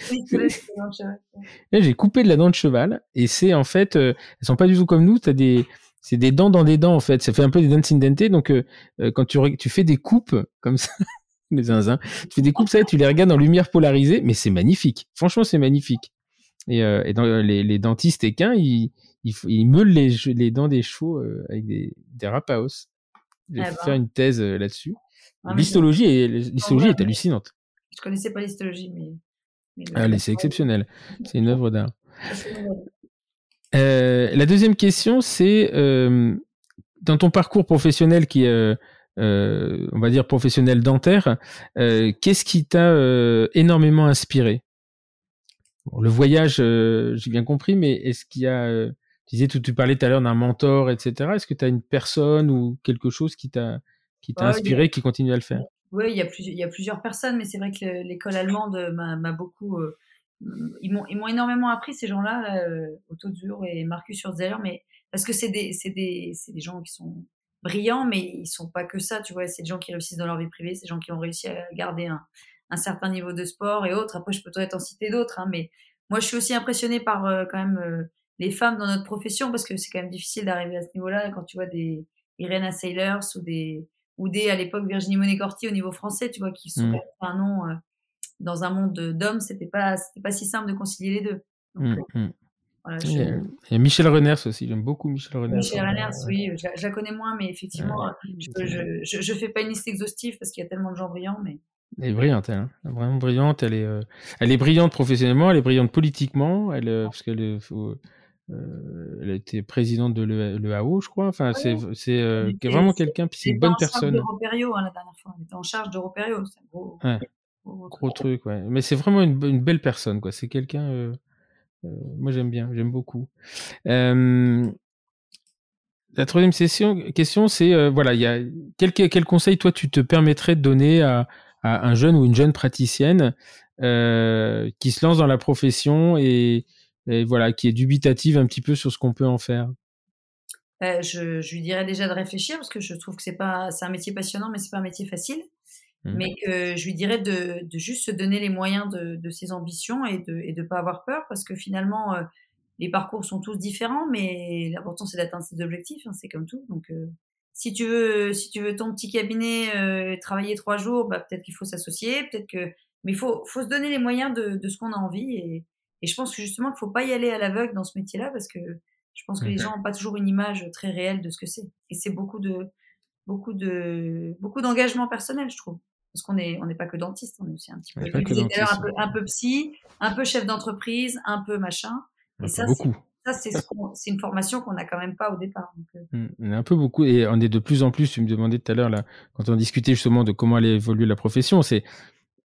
J'ai coupé de la dent de cheval et c'est en fait, euh, elles sont pas du tout comme nous. T'as des, c'est des dents dans des dents en fait. Ça fait un peu des dents indentés. Donc euh, euh, quand tu, tu fais des coupes comme ça, les zinzins, tu fais des coupes ça, tu les regardes en lumière polarisée, mais c'est magnifique. Franchement, c'est magnifique. Et, et dans les, les, dentistes équins, ils, ils, ils meulent les, les dents des chevaux avec des, des rapaos. Je vais faire une thèse là-dessus. Ah, l'histologie est, l'histologie est hallucinante. Je connaissais pas l'histologie, mais. Allez, c'est exceptionnel. C'est une œuvre d'art. Euh, la deuxième question, c'est euh, dans ton parcours professionnel qui est, euh, on va dire, professionnel dentaire, qu'est-ce qui t'a énormément inspiré? Le voyage, j'ai bien compris, mais est-ce qu'il y a, tu disais, tu, tu parlais tout à l'heure d'un mentor, etc. Est-ce que tu as une personne ou quelque chose qui t'a qui t'a inspiré, qui continue à le faire Oui, il y, a il y a plusieurs personnes, mais c'est vrai que l'école allemande m'a beaucoup. Euh, ils m'ont énormément appris, ces gens-là, euh, Otto Zur et Marcus Schurzheller, mais parce que c'est des, des, des gens qui sont brillants, mais ils sont pas que ça, tu vois. C'est des gens qui réussissent dans leur vie privée, c'est des gens qui ont réussi à garder un, un certain niveau de sport et autres. Après, je peux peut-être en citer d'autres, hein, mais moi, je suis aussi impressionnée par euh, quand même euh, les femmes dans notre profession parce que c'est quand même difficile d'arriver à ce niveau-là quand tu vois des Irena Sailors ou des ou des à l'époque Virginie Monet-Corti au niveau français, tu vois, qui sont mmh. un nom euh, dans un monde d'hommes, c'était pas pas si simple de concilier les deux. Mmh, mmh. il, y a, Michel Reners aussi, j'aime beaucoup Michel Reners. Michel Reners, oui, je, la connais moins, mais effectivement, je, je, je, fais pas une liste exhaustive parce qu'il y a tellement de gens brillants, mais elle est brillante, elle. Hein. Vraiment brillante. Elle est, euh, elle est brillante professionnellement, elle est brillante politiquement, elle, euh, parce qu'elle euh, elle a été présidente de l'EAO, je crois. Enfin, c'est, c'est vraiment quelqu'un, puis c'est une bonne personne. Hein, la dernière fois. Elle était en charge d'Europério. C'est un gros, ouais. gros, truc, ouais. Mais c'est vraiment une, une, belle personne, quoi. C'est quelqu'un. moi, j'aime bien, j'aime beaucoup. La troisième session, question, c'est voilà, il y a quel, quel conseil toi tu te permettrais de donner à, à un jeune ou une jeune praticienne euh, qui se lance dans la profession et, voilà, qui est dubitative un petit peu sur ce qu'on peut en faire euh, je, lui dirais déjà de réfléchir parce que je trouve que c'est pas c'est un métier passionnant mais c'est pas un métier facile mmh. mais que je lui dirais de, juste se donner les moyens de, ses ambitions et de et de pas avoir peur parce que finalement euh, les parcours sont tous différents mais l'important c'est d'atteindre ses objectifs hein, c'est comme tout donc si tu veux, si tu veux ton petit cabinet euh, travailler trois jours, bah, peut-être qu'il faut s'associer, peut-être que, mais il faut, faut se donner les moyens de, de ce qu'on a envie. Et, et, je pense que justement qu'il faut pas y aller à l'aveugle dans ce métier-là parce que je pense que les gens n'ont pas toujours une image très réelle de ce que c'est. Et c'est beaucoup de, beaucoup de, beaucoup d'engagement personnel, je trouve. Parce qu'on est, on n'est pas que dentiste, on est aussi un petit peu, un, peu un peu psy, un peu chef d'entreprise, un peu machin. Et ça, beaucoup. Ça, c'est une formation qu'on n'a quand même pas au départ. Euh. Mmh, on est un peu beaucoup, et on est de plus en plus, tu me demandais tout à l'heure, là, quand on discutait justement de comment allait évoluer la profession, c'est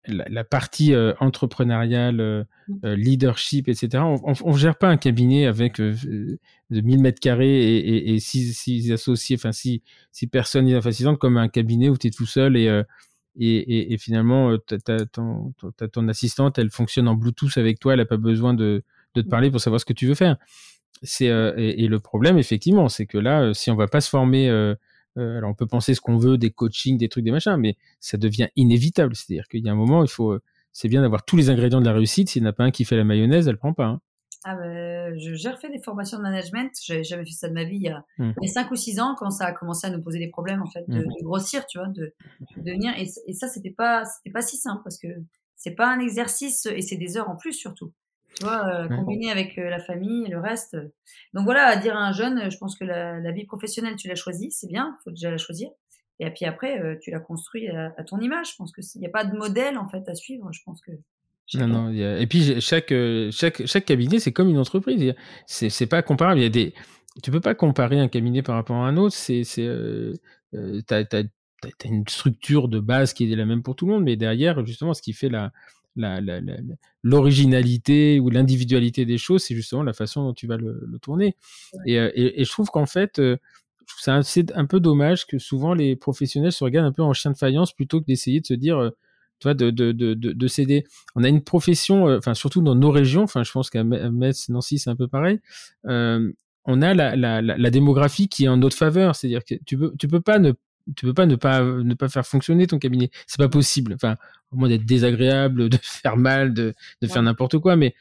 la, partie euh, entrepreneuriale, euh, mmh. leadership, etc. On ne gère pas un cabinet avec de 1000 mètres carrés et, et, six, associés, enfin six, six personnes identifiantes comme un cabinet où tu es tout seul et, et, et, finalement, ta, ton, ton, assistante, elle fonctionne en Bluetooth avec toi, elle n'a pas besoin de, de te parler pour savoir ce que tu veux faire. C'est euh, et, le problème effectivement, c'est que là, euh, si on va pas se former, euh, alors on peut penser ce qu'on veut, des coachings, des trucs, des machins, mais ça devient inévitable. C'est-à-dire qu'il y a un moment, il faut, c'est bien d'avoir tous les ingrédients de la réussite. S'il n'y en a pas un qui fait la mayonnaise, elle prend pas. Hein. Ah ben, j'ai refait des formations de management. J'avais jamais fait ça de ma vie il y a, 5 mmh. ou 6 ans quand ça a commencé à nous poser des problèmes en fait de, mmh. grossir, tu vois, de, de venir. Et, et ça, c'était pas, c'était pas si simple parce que c'est pas un exercice et c'est des heures en plus surtout tu vois, euh, combiné avec euh, la famille et le reste. Donc voilà, à dire à un jeune, je pense que la, vie professionnelle, tu l'as choisie, c'est bien, il faut déjà la choisir. Et puis après, euh, tu la construis à, ton image. Je pense qu'il n'y a pas de modèle en fait à suivre. Je pense que. Non, non, Et puis chaque, chaque, chaque cabinet, c'est comme une entreprise. C'est, c'est pas comparable. Il y a des. Tu peux pas comparer un cabinet par rapport à un autre. C'est, c'est, t'as, t'as, t'as une structure de base qui est la même pour tout le monde, mais derrière, justement, ce qui fait la, l'originalité ou l'individualité des choses, c'est justement la façon dont tu vas le, tourner. Euh, et, et, je trouve qu'en fait, euh, c'est un, peu dommage que souvent les professionnels se regardent un peu en chien de faïence plutôt que d'essayer de se dire, euh, tu vois, de, de, de, de, céder. On a une profession, enfin surtout dans nos régions, enfin je pense qu'à Metz, Nancy, c'est un peu pareil. on a la, la, la, démographie qui est en notre faveur, c'est-à-dire que tu peux, tu peux pas ne tu peux pas ne pas ne pas faire fonctionner ton cabinet. C'est pas possible. Enfin, au moins d'être désagréable, de faire mal, de, de faire n'importe quoi, mais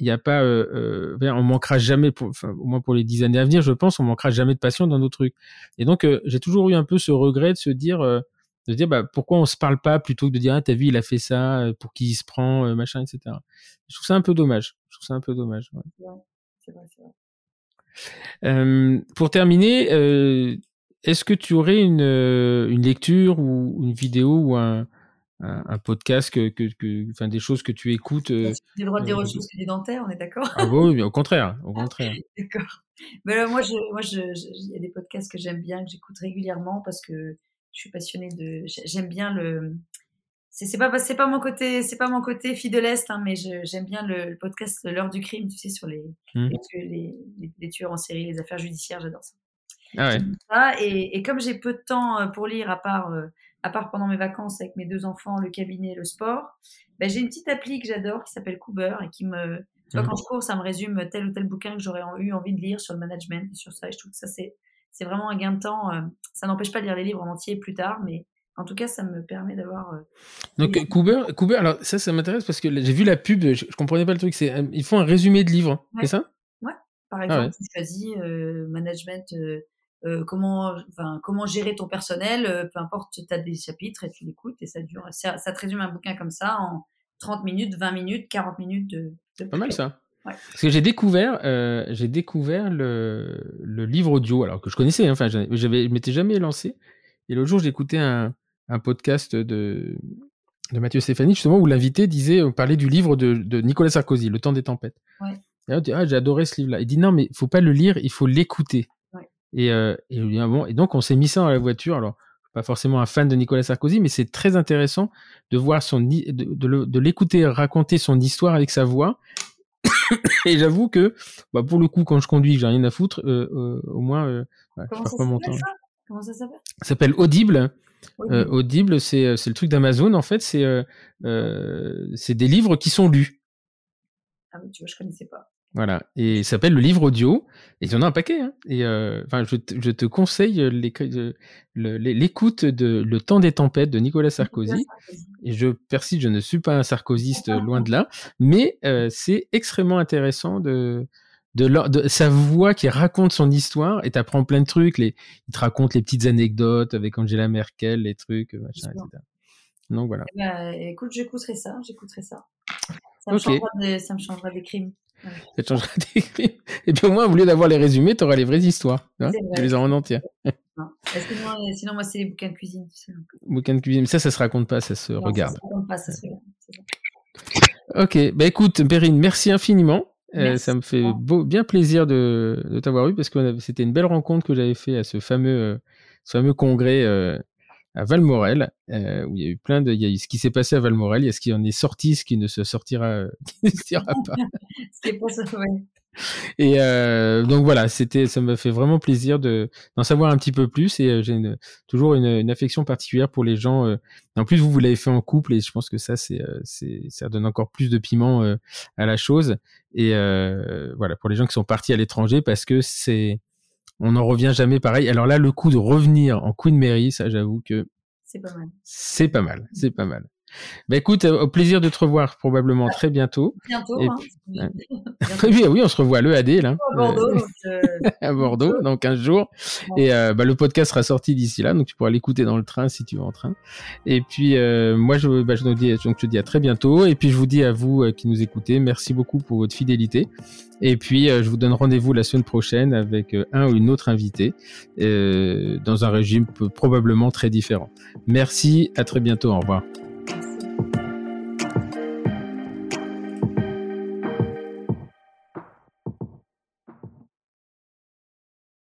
il n'y a pas, euh, euh, on manquera jamais, pour, enfin, au moins pour les dix années à venir, je pense, on manquera jamais de passion dans nos trucs. Et donc, euh, j'ai toujours eu un peu ce regret de se dire, euh, de se dire, bah, pourquoi on se parle pas plutôt que de dire, ah, t'as vu, il a fait ça, pour qui il se prend, machin, etc. Je trouve ça un peu dommage. Je trouve ça un peu dommage. Ouais. c'est vrai, c'est vrai. pour terminer, est-ce que tu aurais une, euh, une lecture ou une vidéo ou un, un, podcast que, que, enfin des choses que tu écoutes euh, J'ai le droit de dire dentaires, on est d'accord? Ah oui, au contraire, au contraire. d'accord. Mais moi, je, moi, je, il y a des podcasts que j'aime bien, que j'écoute régulièrement parce que je suis passionnée de, j'aime bien le, c'est pas c'est pas mon côté c'est pas mon côté fille de l'est hein, mais j'aime bien le, podcast l'heure du crime tu sais sur les, mmh. les, les, tueurs en série les affaires judiciaires j'adore ça ah ouais. et, et, comme j'ai peu de temps euh, pour lire à part euh, à part pendant mes vacances avec mes deux enfants le cabinet le sport ben, j'ai une petite appli que j'adore qui s'appelle Cooper et qui me tu vois, mmh. quand je cours ça me résume tel ou tel bouquin que j'aurais eu envie de lire sur le management et sur ça et je trouve que ça c'est c'est vraiment un gain de temps euh, ça n'empêche pas de lire les livres en entier plus tard mais en tout cas, ça me permet d'avoir. Donc, Cooper, alors ça, ça m'intéresse parce que j'ai vu la pub, je, ne comprenais pas le truc. C'est, ils font un résumé de livres, c'est ça? Ouais. Par ah exemple, tu choisis euh, management, comment, comment gérer ton personnel, peu importe, tu as des chapitres et tu l'écoutes et ça dure. Ça, te résume un bouquin comme ça en 30 minutes, 20 minutes, 40 minutes de. Pas mal ça. Parce que j'ai découvert, j'ai découvert le, le, livre audio, alors que je connaissais, hein, enfin, j'avais, je m'étais jamais lancé. Et l'autre jour, j'écoutais un, un podcast de, de Mathieu Stéphanie, justement, où l'invité disait, on parlait du livre de, de, Nicolas Sarkozy, Le temps des tempêtes. Et là, ah, j'ai adoré ce livre-là. Il dit, non, mais il faut pas le lire, il faut l'écouter. Et, euh, et, ah bon, et donc, on s'est mis ça dans la voiture. Alors, pas forcément un fan de Nicolas Sarkozy, mais c'est très intéressant de voir son, de, de l'écouter raconter son histoire avec sa voix. et j'avoue que, bah, pour le coup, quand je conduis, j'ai rien à foutre, euh, euh, au moins, euh, Comment, ça ça? Comment ça s'appelle? Ça s'appelle Audible. Audible, c'est le truc d'Amazon, en fait, c'est des livres qui sont lus. Ah oui, tu vois, je connaissais pas. Voilà, et il s'appelle le livre audio, et il y en a un paquet. Hein. Et enfin, je, je, te conseille l'écoute de Le temps des tempêtes de Nicolas Sarkozy. Et je persiste, je ne suis pas un sarkozyste, loin de là, mais c'est extrêmement intéressant de, de, sa voix qui raconte son histoire et t'apprends plein de trucs. Les, il te raconte les petites anecdotes avec Angela Merkel, les trucs, machin, etc. Donc voilà. Eh ben, écoute, j'écouterai ça, j'écouterai ça. Ça me, changera des, ça me changera des crimes. Ça changera crimes. Et puis au moins, au lieu d'avoir les résumés, tu auras les vraies histoires. Hein tu les en entier. sinon, moi, c'est les bouquins de cuisine. Tu sais. Bouquins de cuisine, mais ça, ça se raconte pas, ça se regarde. Ça se raconte pas, ça se regarde. Ok, bah écoute, Perrine, merci infiniment. Euh, ça me fait beau, bien plaisir de, de t'avoir eu parce que c'était une belle rencontre que j'avais fait à ce fameux, euh, ce fameux congrès euh, à Valmorel euh, où il y a eu plein de, il y a eu ce qui s'est passé à Valmorel, il y a ce qui en est sorti, ce qui ne se sortira, qui ne sortira pas. ce qui est pas ça, ouais. Et euh, donc voilà, c'était, ça me fait vraiment plaisir de d'en savoir un petit peu plus. Et euh, j'ai toujours une, une, affection particulière pour les gens. Euh, en plus, vous vous l'avez fait en couple, et je pense que ça, c'est, c'est, ça donne encore plus de piment à la chose. Et voilà, pour les gens qui sont partis à l'étranger, parce que c'est, on n'en revient jamais pareil. Alors là, le coup de revenir en Queen Mary, ça, j'avoue que c'est pas mal. C'est pas mal, c'est pas mal. Bah écoute, euh, au plaisir de te revoir probablement très bientôt. Bientôt. hein. oui, oui, on se revoit à l'EAD là. À Bordeaux. Euh, euh, à Bordeaux, dans 15 jours. Et bah, le podcast sera sorti d'ici là, donc tu pourras l'écouter dans le train si tu veux en train. Et puis moi, je, bah, je, te dis, donc, je te dis à très bientôt. Et puis je vous dis à vous qui nous écoutez, merci beaucoup pour votre fidélité. Et puis je vous donne rendez-vous la semaine prochaine avec un ou une autre invité dans un régime probablement très différent. Merci, à très bientôt, au revoir.